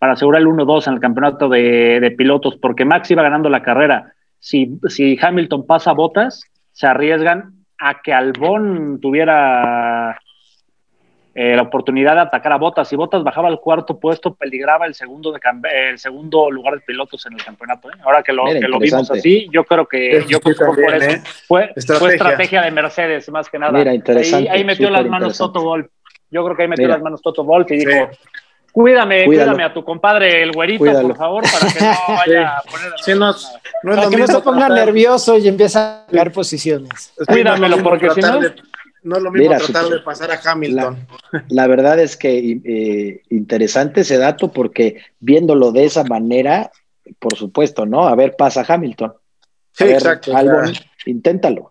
[SPEAKER 3] para asegurar el 1-2 en el campeonato de, pilotos, porque Max iba ganando la carrera. Si, si Hamilton pasa botas, se arriesgan a que Albón tuviera eh, la oportunidad de atacar a Botas. Si Botas bajaba al cuarto puesto, peligraba el segundo, de el segundo lugar de pilotos en el campeonato. ¿eh? Ahora que lo, que lo vimos así, yo creo que, yo creo por eso. ¿eh? Fue, estrategia. de Mercedes, más que nada.
[SPEAKER 1] Mira, interesante,
[SPEAKER 3] ahí, metió las manos Toto Wolf. Yo creo que ahí metió las manos Toto Wolf y dijo, Cuídame, cuídame a tu compadre, el güerito, por favor, para que no vaya a poner. Sí, no,
[SPEAKER 2] no para que no se ponga nervioso y empiece a pegar posiciones.
[SPEAKER 3] Cuídamelo, porque si no.
[SPEAKER 4] no es lo mismo tratar de pasar a Hamilton.
[SPEAKER 1] La, verdad es que eh, interesante ese dato, porque viéndolo de esa manera, por supuesto, ¿no? A ver, pasa Hamilton.
[SPEAKER 4] Sí, exacto.
[SPEAKER 1] inténtalo.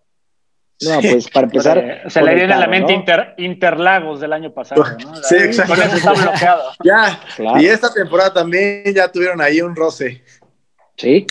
[SPEAKER 1] No, pues para empezar.
[SPEAKER 3] Se le viene a la mente Interlagos del año pasado, ¿no?
[SPEAKER 4] Sí, exacto. Con eso está bloqueado. Ya, y esta temporada también ya tuvieron ahí un roce.
[SPEAKER 1] Sí.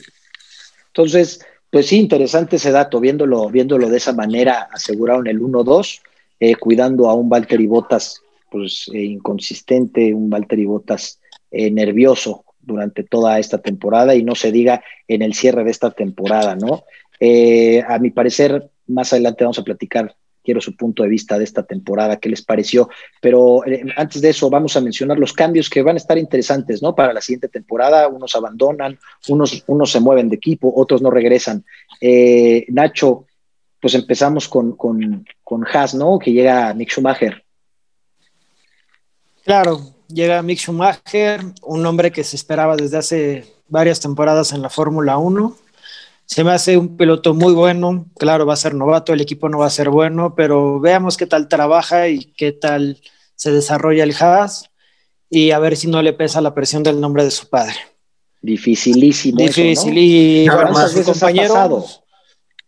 [SPEAKER 1] Entonces, pues sí, interesante ese dato, viéndolo, viéndolo de esa manera, aseguraron el 1-2, eh, cuidando a un Valtteri Bottas, pues eh, inconsistente, un Valtteri Bottas eh, nervioso durante toda esta temporada y no se diga en el cierre de esta temporada, ¿no? a mi parecer, más adelante vamos a platicar, quiero su punto de vista de esta temporada, qué les pareció. Pero eh, antes de eso, vamos a mencionar los cambios que van a estar interesantes, ¿no? Para la siguiente temporada, unos abandonan, unos, unos se mueven de equipo, otros no regresan. Eh, Nacho, pues empezamos con, con, con Haas, ¿no? Que llega Mick Schumacher.
[SPEAKER 2] Claro, llega Mick Schumacher, un hombre que se esperaba desde hace varias temporadas en la Fórmula 1 se me hace un piloto muy bueno. Claro, va a ser novato, el equipo no va a ser bueno, pero veamos qué tal trabaja y qué tal se desarrolla el Haas y a ver si no le pesa la presión del nombre de su padre.
[SPEAKER 1] Dificilísimo.
[SPEAKER 2] Difícil. Y su compañero.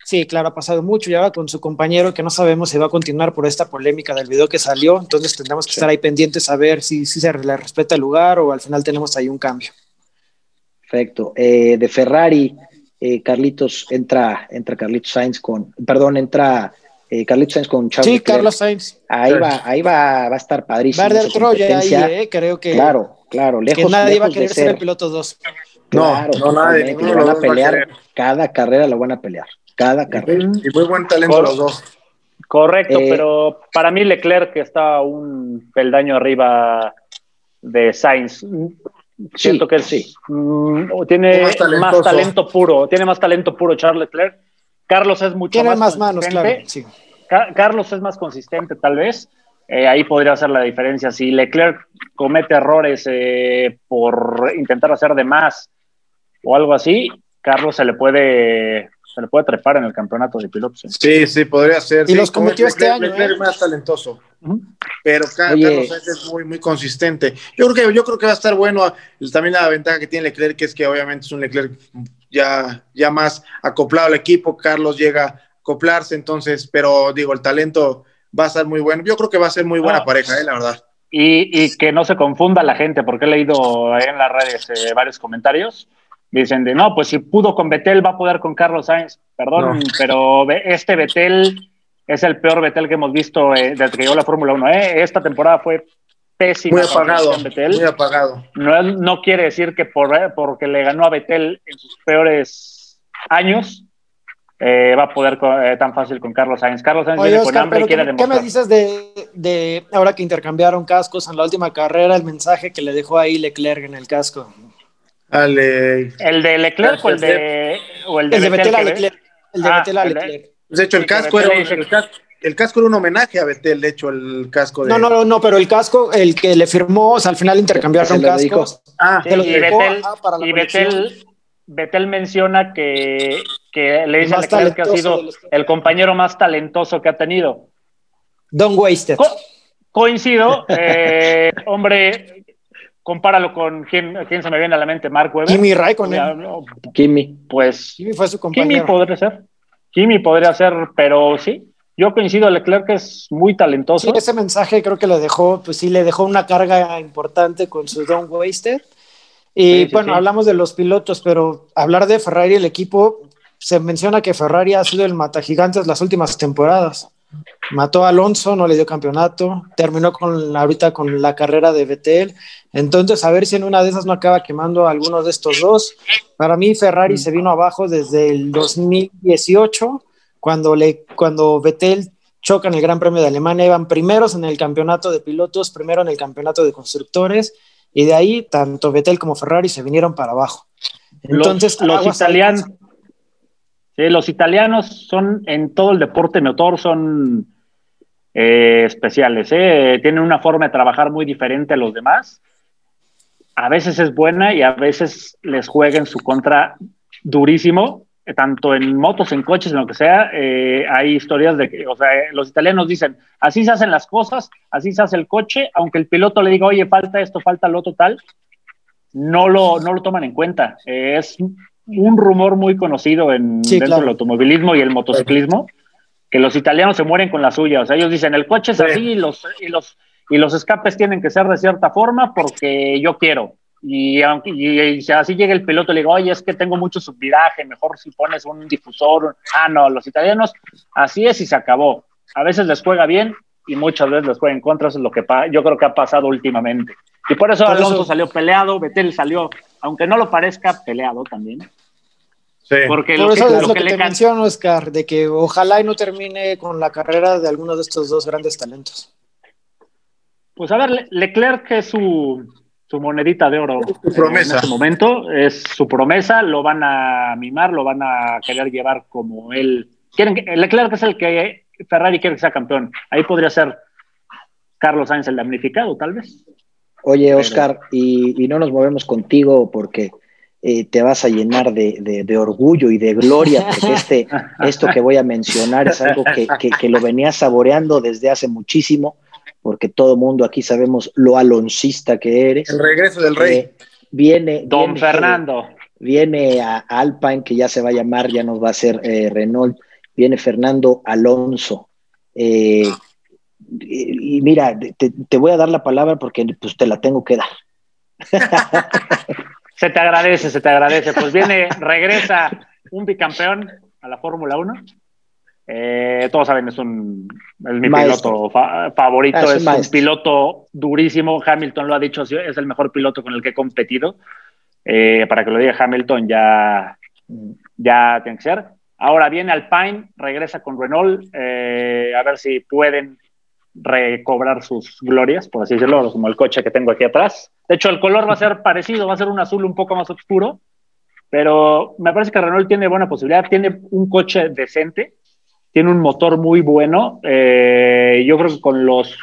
[SPEAKER 2] Sí, claro, ha pasado mucho. Ya va con su compañero que no sabemos si va a continuar por esta polémica del video que salió. Entonces tendremos que estar ahí pendientes a ver si, si se le respeta el lugar o al final tenemos ahí un cambio.
[SPEAKER 1] Perfecto. Eh, de Ferrari, eh, Carlitos entra, entra Carlitos Sainz con, perdón, entra eh, Carlitos Sainz con
[SPEAKER 2] Charles Sí, Carlos Sainz.
[SPEAKER 1] Ahí, va, ahí va, va a estar padrísimo.
[SPEAKER 2] Va Troya ahí, eh, creo que.
[SPEAKER 1] Claro, claro, lejos.
[SPEAKER 2] Que nadie va a querer ser. el piloto 2.
[SPEAKER 1] Claro, no, no nadie. No, van a pelear, cada carrera lo van a pelear. Cada carrera.
[SPEAKER 4] Y muy buen talento los dos.
[SPEAKER 3] Correcto, eh, pero para mí Leclerc está un peldaño arriba de Sainz. Siento que sí. Mm, tiene más, talento puro, tiene más talento puro Charles Leclerc. Carlos es mucho
[SPEAKER 2] tiene más, manos, claro.
[SPEAKER 3] Carlos es más consistente, tal vez. Eh, ahí podría ser la diferencia. Si Leclerc comete errores eh, por intentar hacer de más o algo así, Carlos se le puede se le puede trepar en el campeonato de pilotos. ¿eh?
[SPEAKER 4] Sí, sí, podría ser.
[SPEAKER 2] Y los cometió este año.
[SPEAKER 4] Leclerc más talentoso. Pero Carlos es muy, muy consistente. Yo creo que yo creo que va a estar bueno. También la ventaja que tiene Leclerc que es que obviamente es un Leclerc ya, ya más acoplado al equipo. Carlos llega a acoplarse, entonces, pero digo, el talento va a estar muy bueno. Yo creo que va a ser muy buena pareja, ¿eh? la verdad.
[SPEAKER 3] Y, y, que no se confunda la gente, porque he leído en las redes eh, varios comentarios. Dicen de no, pues si pudo con Betel, va a poder con Carlos Sainz. Perdón, pero este Betel es el peor Betel que hemos visto eh, desde que llegó la Fórmula 1. ¿eh? Esta temporada fue pésima.
[SPEAKER 4] Muy apagado. muy apagado.
[SPEAKER 3] No, no quiere decir que por, eh, porque le ganó a Betel en sus peores años, eh, va a poder eh, tan fácil con Carlos Sainz. Carlos Sainz viene con hambre y quiere demostrar.
[SPEAKER 2] ¿Qué me dices de, de, ahora que intercambiaron cascos en la última carrera, el mensaje que le dejó ahí Leclerc en el casco?
[SPEAKER 4] Ale.
[SPEAKER 3] ¿El de Leclerc o el de, o el de,
[SPEAKER 2] el de Betel a Leclerc? El de ah, Betel a Leclerc.
[SPEAKER 4] De hecho, el casco, era, el, casco, el casco era un homenaje a Betel, de hecho, el casco de...
[SPEAKER 2] No, no, no, pero el casco, el que le firmó, o sea, al final intercambiaron cascos.
[SPEAKER 3] Ah, y, Betel, y Betel, Betel menciona que, que le dice a Leclerc que ha sido el compañero más talentoso que ha tenido.
[SPEAKER 2] Don't waste it.
[SPEAKER 3] coincido, eh, hombre, compáralo con quién, quién se me viene a la mente, Mark Webber.
[SPEAKER 2] Kimi Raikkonen.
[SPEAKER 3] Kimi, pues.
[SPEAKER 2] Kimi fue su compañero.
[SPEAKER 3] Kimi podría ser. Kimi podría ser, pero sí. Yo coincido, Leclerc es muy talentoso.
[SPEAKER 2] Sí, ese mensaje creo que le dejó, pues sí, le dejó una carga importante con su Don't Waste It. Y bueno, hablamos de los pilotos, pero hablar de Ferrari, el equipo, se menciona que Ferrari ha sido el mata gigantes las últimas temporadas. Mató a Alonso, no le dio campeonato, terminó con ahorita con la carrera de Vettel. Entonces, a ver si en una de esas no acaba quemando a alguno de estos dos. Para mí, Ferrari se vino abajo desde el 2018, cuando, le, cuando Vettel choca en el Gran Premio de Alemania, iban primeros en el campeonato de pilotos, primero en el campeonato de constructores y de ahí tanto Vettel como Ferrari se vinieron para abajo.
[SPEAKER 3] Entonces, los, italianos, los italianos son en todo el deporte motor, son eh, especiales, ¿eh? tienen una forma de trabajar muy diferente a los demás. A veces es buena y a veces les juega en su contra durísimo, tanto en motos, en coches, en lo que sea, eh, hay historias de que, o sea, los italianos dicen, así se hacen las cosas, así se hace el coche, aunque el piloto le diga, oye, falta esto, falta lo otro tal, no lo, no lo toman en cuenta. es un rumor muy conocido en, dentro del automovilismo y el motociclismo, que los italianos se mueren con la suya, o sea, ellos dicen, el coche es así y los, y los, y los escapes tienen que ser de cierta forma porque yo quiero. Y, aunque, y, así llega el piloto y le digo, oye, es que tengo mucho subviraje, mejor si pones un difusor. Ah, no, los italianos, así es y se acabó. A veces les juega bien y muchas veces les juega en contra, eso es lo que yo creo que ha pasado últimamente. Y por eso Alonso salió peleado, Betel salió, aunque no lo parezca, peleado también.
[SPEAKER 2] Sí. Porque por eso es lo que, te menciono, Oscar, de que ojalá y no termine con la carrera de alguno de estos dos grandes talentos.
[SPEAKER 3] Pues a ver, Leclerc es su, su monedita de oro
[SPEAKER 4] su promesa.
[SPEAKER 3] en este momento, es su promesa, lo van a mimar, lo van a querer llevar como él. Quieren que, Leclerc es el que Ferrari quiere que sea campeón. Ahí podría ser Carlos Sainz el damnificado, tal vez.
[SPEAKER 1] Oye, Oscar, y, no nos movemos contigo porque eh, te vas a llenar de, de, orgullo y de gloria, porque este, esto que voy a mencionar es algo que, que, que lo venía saboreando desde hace muchísimo porque todo mundo aquí sabemos lo aloncista que eres.
[SPEAKER 4] El regreso del rey. Eh,
[SPEAKER 1] viene.
[SPEAKER 3] Don Fernando.
[SPEAKER 1] Viene a Alpine, que ya se va a llamar, ya nos va a ser eh, Renault. Viene Fernando Alonso. Eh, y, mira, te, voy a dar la palabra porque pues, te la tengo que dar.
[SPEAKER 3] se te agradece, se te agradece. Pues viene, regresa un bicampeón a la Fórmula 1 Eh, todos saben, es un es mi piloto favorito, es, un, piloto durísimo. Hamilton lo ha dicho, es el mejor piloto con el que he competido. Eh, para que lo diga Hamilton, ya, ya tiene que ser. Ahora viene Alpine, regresa con Renault, eh, a ver si pueden recobrar sus glorias, por así decirlo, como el coche que tengo aquí atrás. De hecho, el color va a ser parecido, va a ser un azul un poco más oscuro, pero me parece que Renault tiene buena posibilidad, tiene un coche decente, tiene un motor muy bueno. Eh, yo creo que con los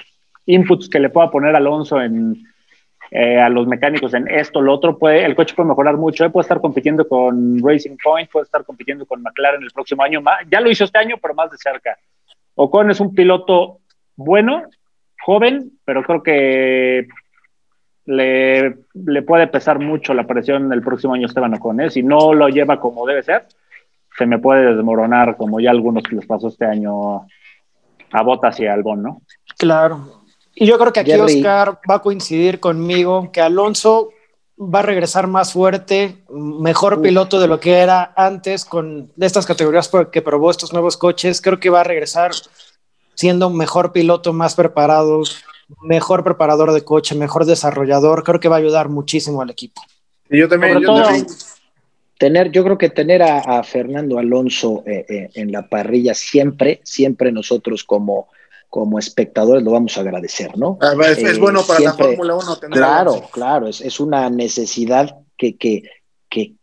[SPEAKER 3] inputs que le pueda poner Alonso en, eh, a los mecánicos en esto, lo otro, puede, el coche puede mejorar mucho. Puede estar compitiendo con Racing Point, puede estar compitiendo con McLaren el próximo año. Ya lo hizo este año, pero más de cerca. Ocon es un piloto bueno, joven, pero creo que le, le puede pesar mucho la presión el próximo año Esteban Ocon. ¿eh? Si no lo lleva como debe ser, se me puede desmoronar, como ya algunos que les pasó este año a Botas y a Albón, ¿no?
[SPEAKER 2] Claro. Y yo creo que aquí Oscar va a coincidir conmigo que Alonso va a regresar más fuerte, mejor piloto de lo que era antes con estas categorías que probó estos nuevos coches. Creo que va a regresar siendo mejor piloto, más preparado, mejor preparador de coche, mejor desarrollador. Creo que va a ayudar muchísimo al equipo.
[SPEAKER 1] Y yo también, Tener, yo creo que tener a, Fernando Alonso eh, eh, en la parrilla siempre, siempre nosotros como, como espectadores lo vamos a agradecer, ¿no?
[SPEAKER 4] Ah, es, eh, bueno para la Fórmula 1
[SPEAKER 1] tener Claro, claro, es, es, una necesidad que, que, que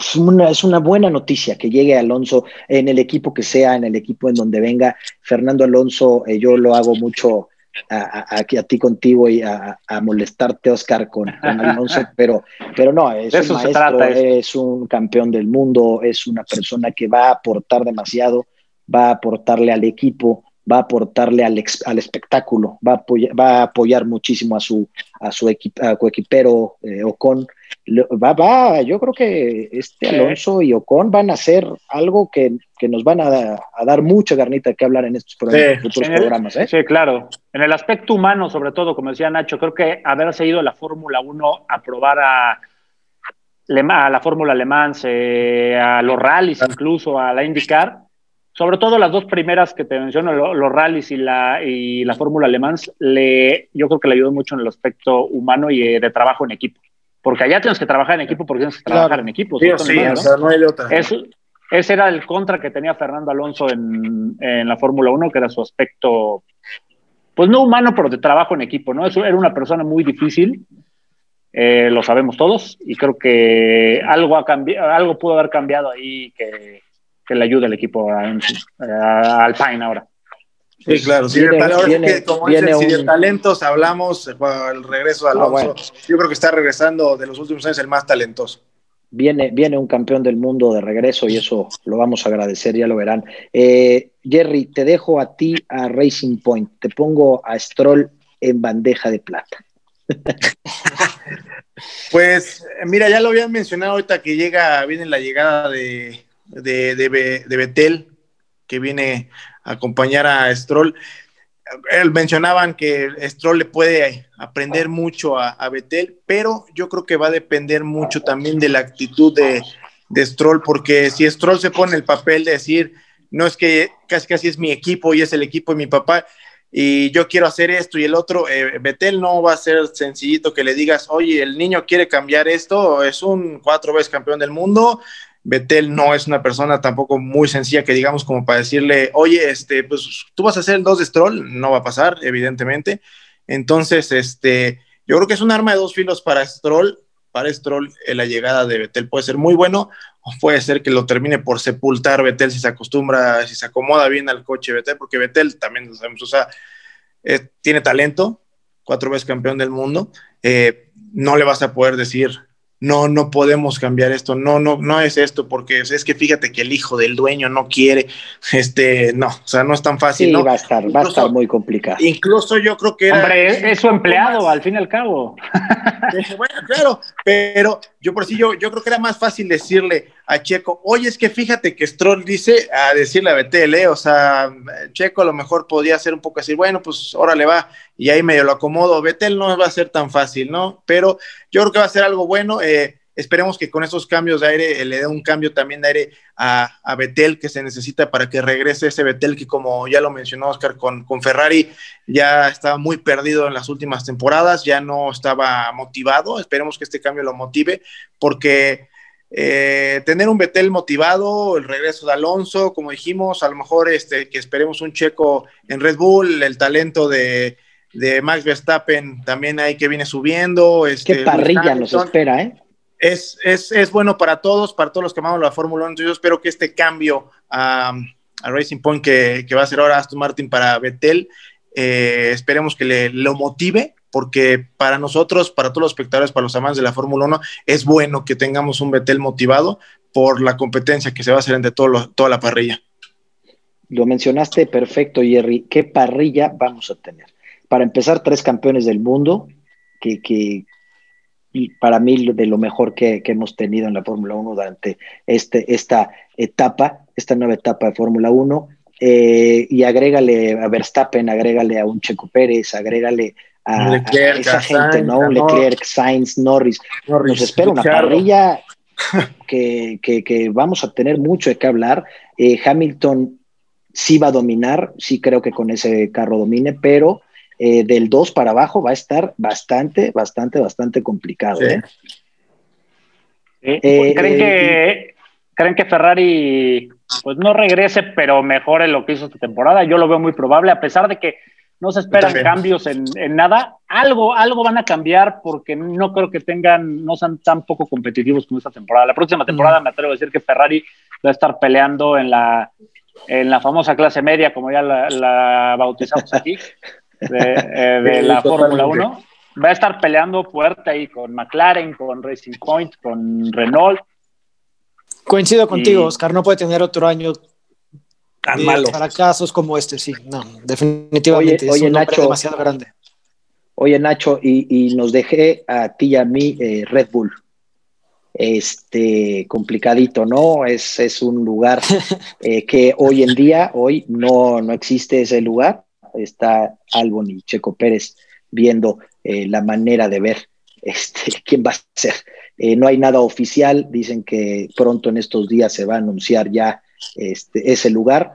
[SPEAKER 1] es una, es una buena noticia que llegue Alonso en el equipo que sea, en el equipo en donde venga. Fernando Alonso, yo lo hago mucho a, a, ti contigo y a, molestarte, Oscar, con, Alonso, pero, pero no, es un maestro, es un campeón del mundo, es una persona que va a aportar demasiado, va a aportarle al equipo, va a aportarle al, al espectáculo, va a, apoyar, va a apoyar muchísimo a su, a su coequipero eh, Ocon va, va, yo creo que este Alonso y Ocon van a hacer algo que, nos van a, dar mucha garnita que hablar en estos programas. ¿eh?
[SPEAKER 3] Sí, claro. En el aspecto humano, sobre todo, como decía Nacho, creo que haberse ido a la Fórmula 1 a probar a, a la Fórmula Alemán, a los rallies incluso, a la IndyCar, sobre todo las dos primeras que te menciono, los rallies y la, y la Fórmula Alemán, le, yo creo que le ayudó mucho en el aspecto humano y de trabajo en equipo porque allá tienes que trabajar en equipo porque tienes que trabajar en equipo.
[SPEAKER 4] Sí, sí, o sea, no hay otra.
[SPEAKER 3] ese era el contra que tenía Fernando Alonso en, en la Fórmula 1, que era su aspecto, pues no humano, pero de trabajo en equipo, ¿no? Eso era una persona muy difícil, eh, lo sabemos todos, y creo que algo, ha cambiado, algo pudo haber cambiado ahí que, que le ayude al equipo a, a Alpine ahora.
[SPEAKER 4] Sí, claro. Si, de, como de talentos hablamos, el regreso de ah, Alonso, yo creo que está regresando de los últimos años el más talentoso.
[SPEAKER 1] Viene, viene un campeón del mundo de regreso y eso lo vamos a agradecer, ya lo verán. Eh, Jerry, te dejo a ti a Racing Point, te pongo a Stroll en bandeja de plata.
[SPEAKER 4] pues mira, ya lo habían mencionado ahorita que llega, viene la llegada de, de, de Betel, que viene acompañar a Stroll. Él mencionaban que Stroll le puede aprender mucho a, a, Betel, pero yo creo que va a depender mucho también de la actitud de, de Stroll, porque si Stroll se pone el papel de decir, no es que casi casi es mi equipo y es el equipo de mi papá, y yo quiero hacer esto y el otro, eh, Betel no va a ser sencillito que le digas, oye, el niño quiere cambiar esto, es un cuatro veces campeón del mundo, Betel no es una persona tampoco muy sencilla que digamos como para decirle, oye, este, pues tú vas a hacer el 2 de Stroll, no va a pasar, evidentemente. Entonces, este, yo creo que es un arma de dos filos para Stroll. Para Stroll, eh, la llegada de Betel puede ser muy bueno, o puede ser que lo termine por sepultar Betel si se acostumbra, si se acomoda bien al coche Betel, porque Betel también lo sabemos, o sea, eh, tiene talento, cuatro veces campeón del mundo. Eh, no le vas a poder decir, no, no podemos cambiar esto, no, no, no es esto, porque es que fíjate que el hijo del dueño no quiere, este, no, o sea, no es tan fácil.
[SPEAKER 1] Sí,
[SPEAKER 4] ¿no?
[SPEAKER 1] va a estar, va a estar muy complicado.
[SPEAKER 4] Incluso yo creo que
[SPEAKER 3] Hombre, es, su empleado, al fin y al cabo.
[SPEAKER 4] bueno, claro, pero yo por sí, yo, yo creo que era más fácil decirle a Checo, oye, es que fíjate que Stroll dice a decirle a Betel, ¿eh? o sea, Checo a lo mejor podía ser un poco así, bueno, pues órale va, y ahí medio lo acomodo. Betel no va a ser tan fácil, ¿no? Pero yo creo que va a ser algo bueno. Eh, esperemos que con estos cambios de aire le dé un cambio también de aire a, a, Betel que se necesita para que regrese ese Betel que como ya lo mencionó Oscar con, con Ferrari ya estaba muy perdido en las últimas temporadas, ya no estaba motivado, esperemos que este cambio lo motive porque eh, tener un Betel motivado, el regreso de Alonso, como dijimos, a lo mejor este, que esperemos un checo en Red Bull, el talento de, de Max Verstappen también hay que viene subiendo. Este,
[SPEAKER 1] Qué parrilla nos espera, ¿eh?
[SPEAKER 4] Es, es, es, bueno para todos, para todos los que amamos la Fórmula 1. Yo espero que este cambio a, a Racing Point que, que, va a ser ahora Aston Martin para Betel, eh, esperemos que le, lo motive porque para nosotros, para todos los espectadores, para los amantes de la Fórmula 1, es bueno que tengamos un Betel motivado por la competencia que se va a hacer entre todo toda la parrilla.
[SPEAKER 1] Lo mencionaste perfecto, Jerry. ¿Qué parrilla vamos a tener? Para empezar, tres campeones del mundo, que, para mí de lo mejor que, que hemos tenido en la Fórmula 1 durante este, esta etapa, esta nueva etapa de Fórmula 1. Eh, y agrégale a Verstappen, agrégale a un Checo Pérez, agrégale a, Leclerc, a esa gente, Sainz, ¿no? Leclerc, Sainz, Norris. Norris. Nos espera una parrilla que, que, que, vamos a tener mucho de qué hablar. Eh, Hamilton sí va a dominar, sí creo que con ese carro domine, pero eh, del 2 para abajo va a estar bastante, bastante, bastante complicado. Sí. ¿eh?
[SPEAKER 3] ¿Creen, que, ¿Creen que Ferrari pues no regrese, pero mejore lo que hizo esta temporada? Yo lo veo muy probable, a pesar de que no se esperan cambios en, en, nada. Algo, algo van a cambiar porque no creo que tengan, no sean tan poco competitivos como esta temporada. La próxima temporada mm. me atrevo a decir que Ferrari va a estar peleando en la, en la famosa clase media, como ya la, la bautizamos aquí, de, eh, de la Fórmula 1. Va a estar peleando fuerte ahí con McLaren, con Racing Point, con Renault.
[SPEAKER 2] Coincido contigo, y... Oscar, no puede tener otro año
[SPEAKER 4] tan malo.
[SPEAKER 2] Fracasos como este, sí, no, definitivamente
[SPEAKER 1] oye, oye,
[SPEAKER 2] es un
[SPEAKER 1] Nacho,
[SPEAKER 2] demasiado grande.
[SPEAKER 1] Oye, Nacho, y, y, nos dejé a ti y a mí eh, Red Bull. Este, complicadito, ¿no? Es, es un lugar eh, que hoy en día, hoy no, no existe ese lugar. Está Albon y Checo Pérez viendo eh, la manera de ver este, quién va a ser. Eh, no hay nada oficial, dicen que pronto en estos días se va a anunciar ya este, ese lugar.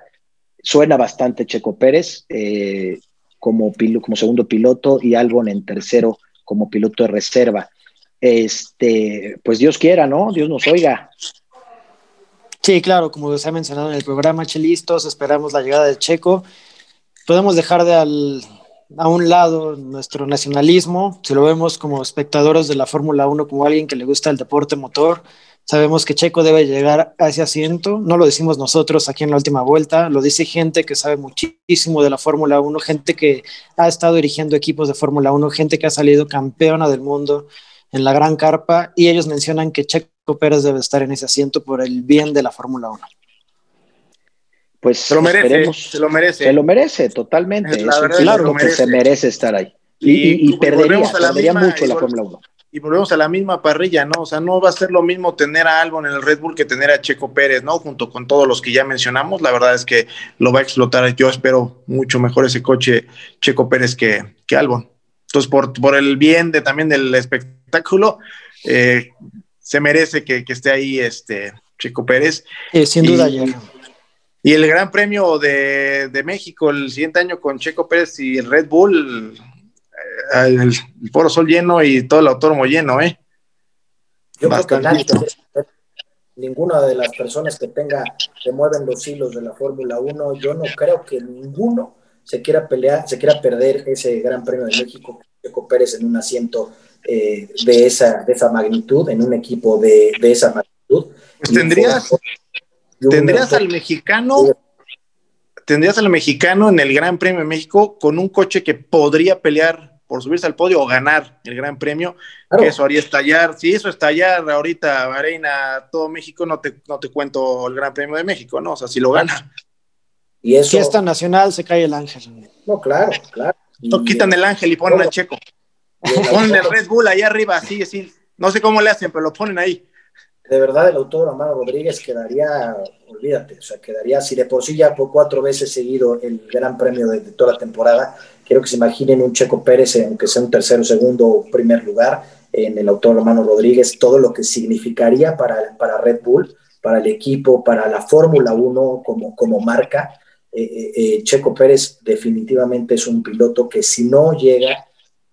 [SPEAKER 1] Suena bastante Checo Pérez eh, como, pilo, como segundo piloto y Albon en tercero como piloto de reserva. Este, pues Dios quiera, ¿no? Dios nos oiga.
[SPEAKER 2] Sí, claro, como se ha mencionado en el programa, Chelistos, esperamos la llegada de Checo. Podemos dejar de al, a un lado nuestro nacionalismo, si lo vemos como espectadores de la Fórmula 1, como alguien que le gusta el deporte motor, Sabemos que Checo debe llegar a ese asiento, no lo decimos nosotros aquí en la última vuelta, lo dice gente que sabe muchísimo de la Fórmula 1, gente que ha estado dirigiendo equipos de Fórmula 1, gente que ha salido campeona del mundo en la gran carpa y ellos mencionan que Checo Pérez debe estar en ese asiento por el bien de la Fórmula 1.
[SPEAKER 1] Pues
[SPEAKER 4] se lo merece, se lo merece.
[SPEAKER 1] Se lo merece totalmente, es, es claro que se merece. estar ahí. Y, y, y, y perdería, perdería misma, mucho la Fórmula 1
[SPEAKER 4] y volvemos a la misma parrilla, ¿no? O sea, no va a ser lo mismo tener a Albon en el Red Bull que tener a Checo Pérez, ¿no? Junto con todos los que ya mencionamos, la verdad es que lo va a explotar. Yo espero mucho mejor ese coche Checo Pérez que, que Albon. Entonces, por, por el bien de, también del espectáculo, eh, se merece que, que, esté ahí este Checo Pérez.
[SPEAKER 2] Eh, sin duda,
[SPEAKER 4] y, y el Gran Premio de, de México el siguiente año con Checo Pérez y el Red Bull, el, el Foro Sol lleno y todo el autódromo lleno, ¿eh?
[SPEAKER 5] Yo Bastante. creo que nadie, ninguna de las personas que tenga, que mueven los hilos de la Fórmula 1, yo no creo que ninguno se quiera pelear, se quiera perder ese Gran Premio de México, Checo Pérez en un asiento eh, de, esa, de esa magnitud, en un equipo de, de esa magnitud.
[SPEAKER 4] Pues tendrías, tendrías al mexicano tendrías al mexicano en el Gran Premio de México con un coche que podría pelear por subirse al podio o ganar el Gran Premio, claro. que eso haría estallar, si eso estallar ahorita, Arena, todo México, no te, no te cuento el Gran Premio de México, ¿no? O sea, si lo gana.
[SPEAKER 2] Y eso... Fiesta nacional, se cae el ángel.
[SPEAKER 5] No, claro, claro.
[SPEAKER 4] No, quitan el ángel y ponen al checo. Ponen el Red Bull ahí arriba, así, así. No sé cómo le hacen, pero lo ponen ahí.
[SPEAKER 5] de verdad el autor Amaro Rodríguez quedaría, olvídate, o sea, quedaría, si de por sí ya por cuatro veces seguido el gran premio de, toda la temporada, quiero que se imaginen un Checo Pérez, aunque sea un tercero, segundo o primer lugar, en el autor Romano Rodríguez, todo lo que significaría para, para Red Bull, para el equipo, para la Fórmula 1 como, como marca. Eh, eh, eh, Checo Pérez definitivamente es un piloto que si no llega,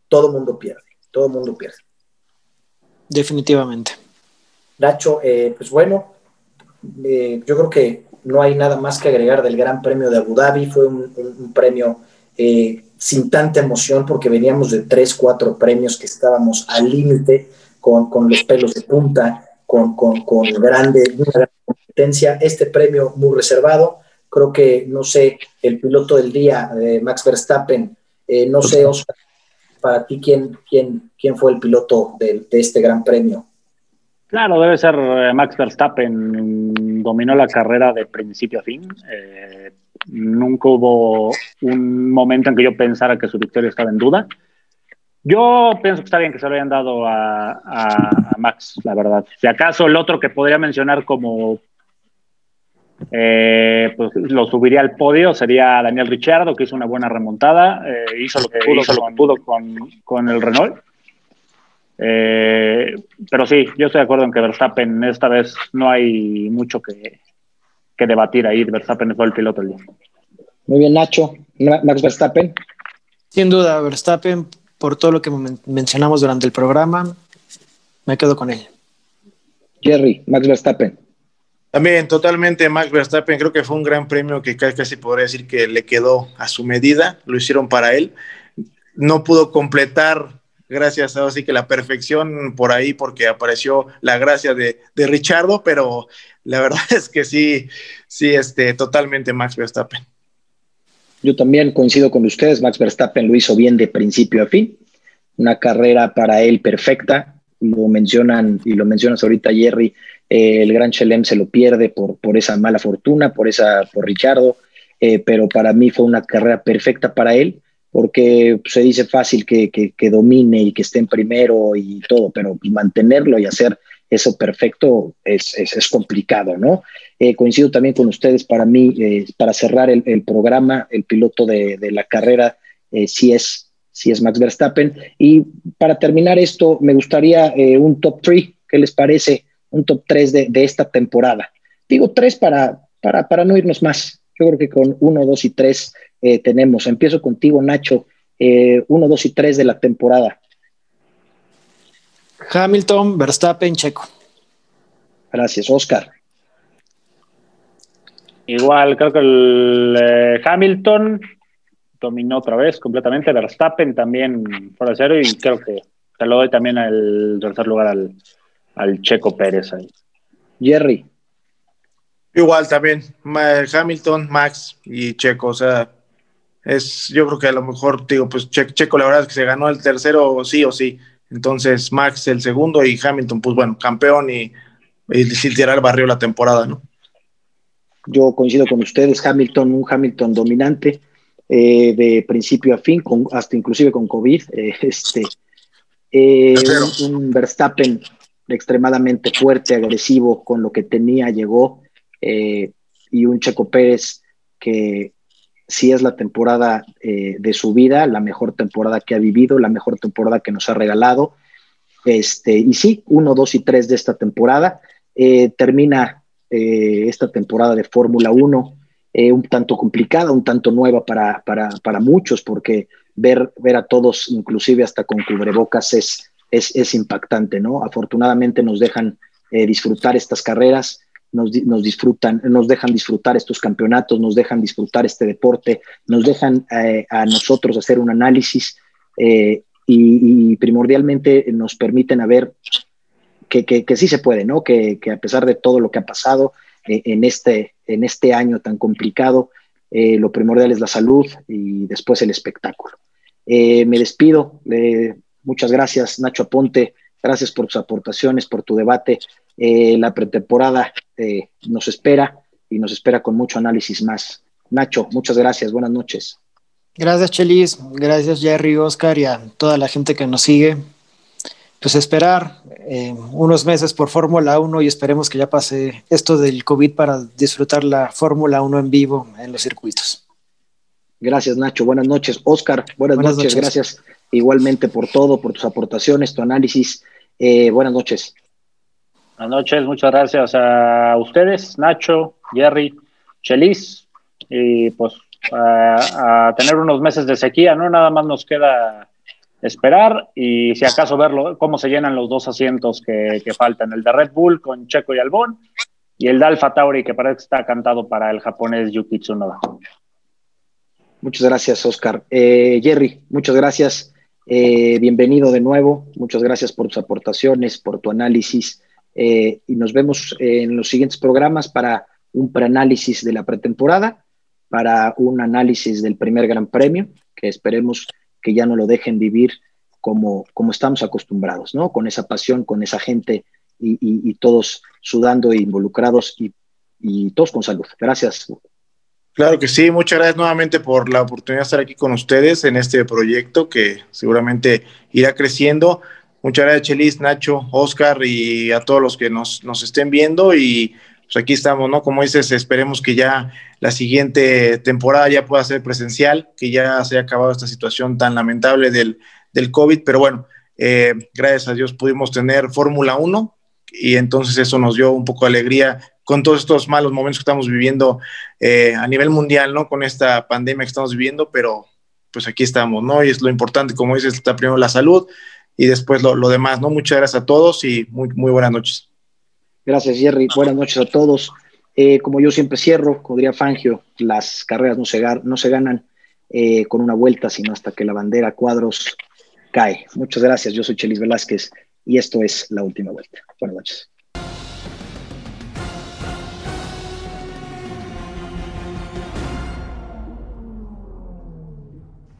[SPEAKER 5] todo el mundo pierde, todo el mundo pierde.
[SPEAKER 2] Definitivamente.
[SPEAKER 5] Nacho, pues bueno, yo creo que no hay nada más que agregar del Gran Premio de Abu Dhabi, fue un, premio sin tanta emoción porque veníamos de tres, cuatro premios que estábamos al límite con, con, los pelos de punta, con, con, con grande, una gran competencia. Este premio muy reservado, creo que, no sé, el piloto del día, eh, Max Verstappen, eh, no sé, Oscar, para ti, ¿quién, quién, quién fue el piloto de, de este gran premio?
[SPEAKER 3] Claro, debe ser eh, Max Verstappen. Dominó la carrera de principio a fin. Eh, nunca hubo un momento en que yo pensara que su victoria estaba en duda. Yo pienso que está bien que se lo hayan dado a, Max, la verdad. Si acaso el otro que podría mencionar como eh, pues lo subiría al podio sería Daniel Ricciardo, que hizo una buena remontada, eh, hizo lo que pudo, con, con, el Renault. Eh, pero sí, yo estoy de acuerdo en que Verstappen esta vez no hay mucho que, que debatir ahí. Verstappen fue el piloto del día.
[SPEAKER 1] Muy bien, Nacho. Max Verstappen.
[SPEAKER 2] Sin duda, Verstappen, por todo lo que mencionamos durante el programa, me quedo con él.
[SPEAKER 1] Jerry, Max Verstappen.
[SPEAKER 4] También, totalmente, Max Verstappen. Creo que fue un gran premio que casi podría decir que le quedó a su medida. Lo hicieron para él. No pudo completar gracias así que la perfección por ahí porque apareció la gracia de, de Richardo, pero la verdad es que sí, sí, este, totalmente Max Verstappen.
[SPEAKER 1] Yo también coincido con ustedes, Max Verstappen lo hizo bien de principio a fin, una carrera para él perfecta, lo mencionan y lo mencionas ahorita Jerry, eh, el Gran Chelem se lo pierde por, por esa mala fortuna, por esa, por Richardo, eh, pero para mí fue una carrera perfecta para él, porque se dice fácil que, que, domine y que esté en primero y todo, pero mantenerlo y hacer eso perfecto es, es, complicado, ¿no? Eh, coincido también con ustedes, para mí, eh, para cerrar el, programa, el piloto de, la carrera eh, sí, es, sí es Max Verstappen. Y para terminar esto, me gustaría un top 3, ¿qué les parece? Un top 3 de, de esta temporada. Digo tres para, para, para no irnos más. Yo creo que con uno, dos y tres eh, tenemos. Empiezo contigo, Nacho. Eh, uno, dos y tres de la temporada.
[SPEAKER 2] Hamilton, Verstappen, Checo.
[SPEAKER 1] Gracias, Oscar.
[SPEAKER 3] Igual, creo que el eh, Hamilton dominó otra vez completamente. Verstappen también fuera cero y creo que se lo doy también al tercer lugar al, al Checo Pérez ahí.
[SPEAKER 1] Jerry.
[SPEAKER 4] Igual también, Hamilton, Max y Checo, o sea, es, yo creo que a lo mejor, digo, pues Checo la verdad es que se ganó el tercero sí o sí, entonces Max el segundo y Hamilton, pues bueno, campeón y, y literal barrió la temporada, ¿no?
[SPEAKER 1] Yo coincido con ustedes, Hamilton, un Hamilton dominante eh, de principio a fin, con, hasta inclusive con COVID, eh, este, eh, un, un Verstappen extremadamente fuerte, agresivo, con lo que tenía, llegó y un Checo Pérez que sí es la temporada eh, de su vida, la mejor temporada que ha vivido, la mejor temporada que nos ha regalado. Este, y sí, uno, dos y tres de esta temporada. Eh, termina esta temporada de Fórmula 1 un tanto complicada, un tanto nueva para, para, para, muchos, porque ver, ver a todos, inclusive hasta con cubrebocas, es, es, es impactante, ¿no? Afortunadamente nos dejan disfrutar estas carreras nos, disfrutan, nos dejan disfrutar estos campeonatos, nos dejan disfrutar este deporte, nos dejan eh, a nosotros hacer un análisis eh, y, primordialmente nos permiten a ver que, que, sí se puede, ¿no? Que, a pesar de todo lo que ha pasado eh, en, este, en este año tan complicado, lo primordial es la salud y después el espectáculo. me despido. muchas gracias, Nacho Aponte. Gracias por tus aportaciones, por tu debate. La pretemporada eh, nos espera y nos espera con mucho análisis más. Nacho, muchas gracias. Buenas noches.
[SPEAKER 2] Gracias, Chelis. Gracias, Jerry, Oscar y a toda la gente que nos sigue. pues esperar eh, unos meses por Fórmula 1 y esperemos que ya pase esto del COVID para disfrutar la Fórmula 1 en vivo en los circuitos.
[SPEAKER 1] Gracias, Nacho. Buenas noches. Oscar, buenas, noches. Gracias igualmente por todo, por tus aportaciones, tu análisis. Eh, buenas noches.
[SPEAKER 3] Buenas noches, muchas gracias a ustedes, Nacho, Jerry, Chelis, y pues a tener unos meses de sequía, ¿no? Nada más nos queda esperar y si acaso verlo, cómo se llenan los dos asientos que, faltan, el de Red Bull con Checo y Albón y el de Alfa Tauri que parece que está cantado para el japonés Yuki Tsunoda.
[SPEAKER 1] Muchas gracias, Oscar. Eh, Jerry, muchas gracias. Eh, bienvenido de nuevo. Muchas gracias por tus aportaciones, por tu análisis. Eh, y nos vemos en los siguientes programas para un preanálisis de la pretemporada, para un análisis del primer Gran Premio, que esperemos que ya no lo dejen vivir como, como estamos acostumbrados, ¿no? Con esa pasión, con esa gente y, todos sudando e involucrados y, y todos con salud. Gracias.
[SPEAKER 4] Claro que sí, muchas gracias nuevamente por la oportunidad de estar aquí con ustedes en este proyecto que seguramente irá creciendo. Muchas gracias, Chelis, Nacho, Oscar y a todos los que nos, nos estén viendo. Y pues aquí estamos, ¿no? Como dices, esperemos que ya la siguiente temporada ya pueda ser presencial, que ya se haya acabado esta situación tan lamentable del, del COVID, pero bueno, eh, gracias a Dios pudimos tener Fórmula 1 y entonces eso nos dio un poco de alegría con todos estos malos momentos que estamos viviendo eh, a nivel mundial, ¿no? Con esta pandemia que estamos viviendo, pero pues aquí estamos, ¿no? Y es lo importante, como dices, está primero la salud y después lo, lo demás, ¿no? Muchas gracias a todos y muy, muy buenas noches.
[SPEAKER 1] Gracias, Jerry. Buenas noches a todos. Eh, como yo siempre cierro, como diría Fangio, las carreras no se, no se ganan eh, con una vuelta, sino hasta que la bandera cuadros cae. Muchas gracias. Yo soy Chelis Velázquez y esto es La Última Vuelta. Buenas noches.